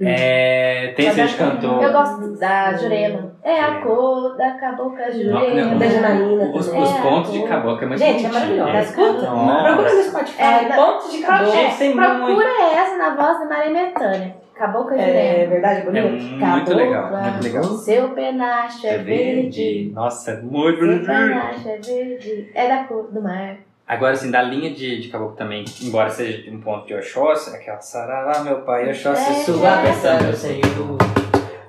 É, tem esse de cantor. Eu gosto da Jurema. É a cor da cabocla Jurema. Da Janaína Os, os É, pontos de pô. caboclo é muito Gente, é bonitinho. maravilhosa. Escuta. Nossa. Procura no Spotify, É, pontos de caboclo. Gente, tem Procura essa na voz da Maria Bethânia. Cabocla É Jurema. verdade, É bonito? muito Cabocla, legal, muito legal. Seu penacho é, É verde. verde. Nossa, é muito Seu bonitinho. penacho é verde. É da cor do mar. Agora, assim, da linha de, de caboclo também, embora seja de um ponto de Oxóssi, aquela saravá, meu pai, Oxóssi, É, sua é. bênção, meu senhor.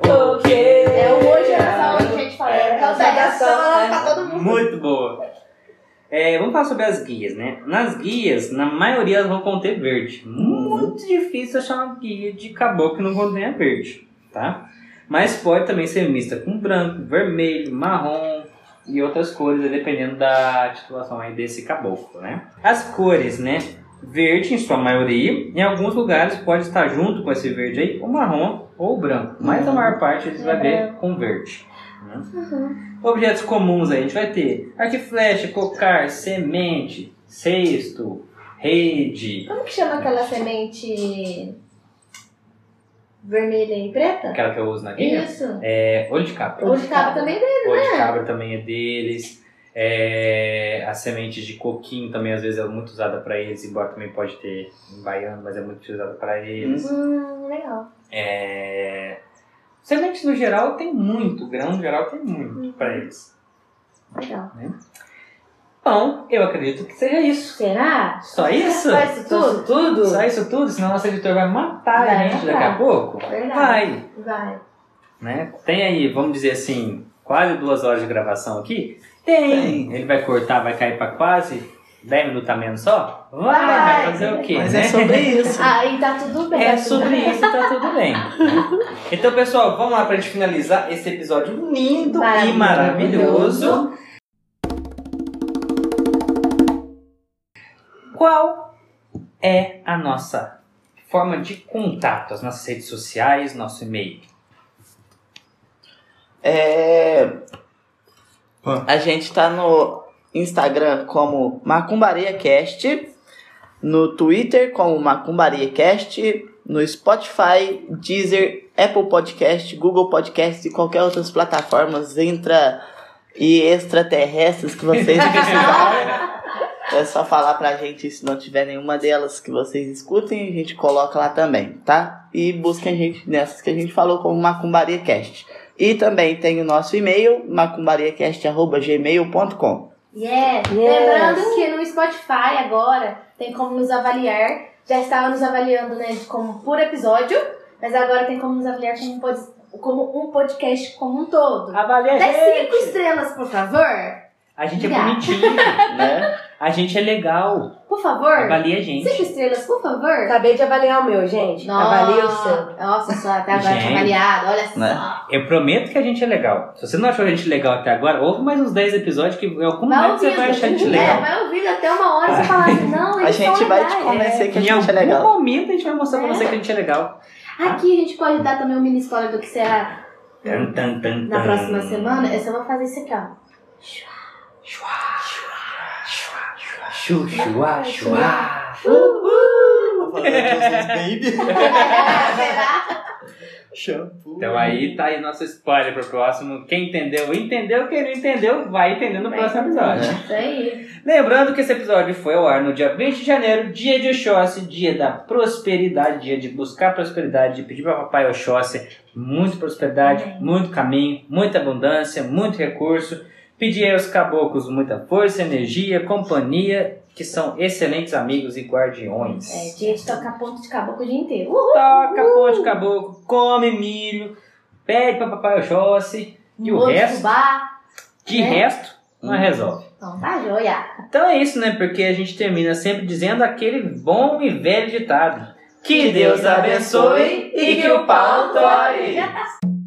O quê? É hoje essa hora que a gente fala. É, É, saudação, pra todo mundo. Muito boa. É, vamos falar sobre as guias, né? Nas guias, na maioria elas vão conter verde. Muito difícil achar uma guia de caboclo que não contenha verde, tá? Mas pode também ser mista com branco, vermelho, marrom e outras cores, dependendo da titulação aí desse caboclo, né? As cores, né? Verde em sua maioria, em alguns lugares pode estar junto com esse verde aí o marrom ou o branco, mas a maior parte você vai ver com verde. né? Objetos comuns aí, a gente vai ter arco e flecha, cocar, semente, cesto, rede, Como que chama aquela semente vermelha e preta? aquela que eu uso na guia. Isso. É, olho de cabra. O de cabo também dele. Olho de cabra também é deles. É, as sementes de coquinho também às vezes é muito usada para eles, embora também pode ter em baiano, mas é muito utilizada para eles. Hum, legal. É, sementes no geral tem muito, grão no geral tem muito para eles. Legal. Bom, eu acredito que seja isso. Será? Só isso? Só isso tudo? Tudo? Só isso tudo? Senão nosso editor vai matar a Vai gente matar. daqui a pouco. Verdade. Vai. Vai. Né? Tem aí, vamos dizer assim, quase duas horas de gravação aqui? Tem. Ele vai cortar, vai cair pra quase 10 minutos a menos só? Vai, vai Vai. fazer o quê? Mas né? é sobre isso. Aí tá tudo bem. É tudo sobre bem. isso, tá tudo bem. Então, pessoal, vamos lá pra gente finalizar esse episódio lindo e maravilhoso. Qual é a nossa forma de contato? As nossas redes sociais, nosso e-mail? É, a gente tá no Instagram como MacumbariaCast, no Twitter como MacumbariaCast, no Spotify, Deezer, Apple Podcast, Google Podcast e qualquer outras plataformas intra e extraterrestres que vocês precisarem. É só falar pra gente se não tiver nenhuma delas que vocês escutem, a gente coloca lá também, tá? E busquem a gente nessas que a gente falou como MacumbariaCast. E também tem o nosso e-mail, macumbariacast.gmail.com. Yes. Yes. Lembrando que no Spotify agora tem como nos avaliar. Já estava nos avaliando, né, como por episódio, mas agora tem como nos avaliar como um, pod- como um podcast como um todo. Avalie a Dê cinco gente! estrelas, por favor. A gente é Obrigada. bonitinho, Né? a gente é legal. Por favor. Avalie a gente. Cinco estrelas, por favor. Acabei de avaliar o meu, gente. Avalie o seu. Nossa, só até agora Gente. avaliado. Olha só. Né? Eu prometo que a gente é legal. Se você não achou a gente legal até agora, ouve mais uns 10 episódios que em algum Vai momento você vai ouvindo. achar a gente É, legal. vai ouvindo até uma hora e você falar assim, não, A gente vai te convencer que a Em gente algum é legal. momento a gente vai mostrar pra É. você que a gente é legal. Aqui a gente pode dar também um mini spoiler do que será Tan, tan, tan, na próxima semana. Eu só vou fazer isso aqui, ó. Chu, chua, chua. Será? Shampoo. Então aí tá aí nosso spoiler pro próximo. Quem entendeu, entendeu. Quem não entendeu, vai entender no próximo episódio. Isso aí. Lembrando que esse episódio foi ao ar no dia 20 de janeiro, dia de Oxóssi, dia da prosperidade, dia de buscar prosperidade, de pedir para papai Oxóssi muita prosperidade, Amém. muito caminho, muita abundância, muito recurso. Pedir aos caboclos muita força, energia, companhia, que são excelentes amigos e guardiões. É, dia de tocar ponto de caboclo o dia inteiro. Uhul. Toca ponte caboclo, come milho, pede para papai Oxóssi e o resto, fubá. de né? resto, não resolve. Então tá joia. Então é isso, né? Porque a gente termina sempre dizendo aquele bom e velho ditado. Que Deus abençoe e que o pau tore!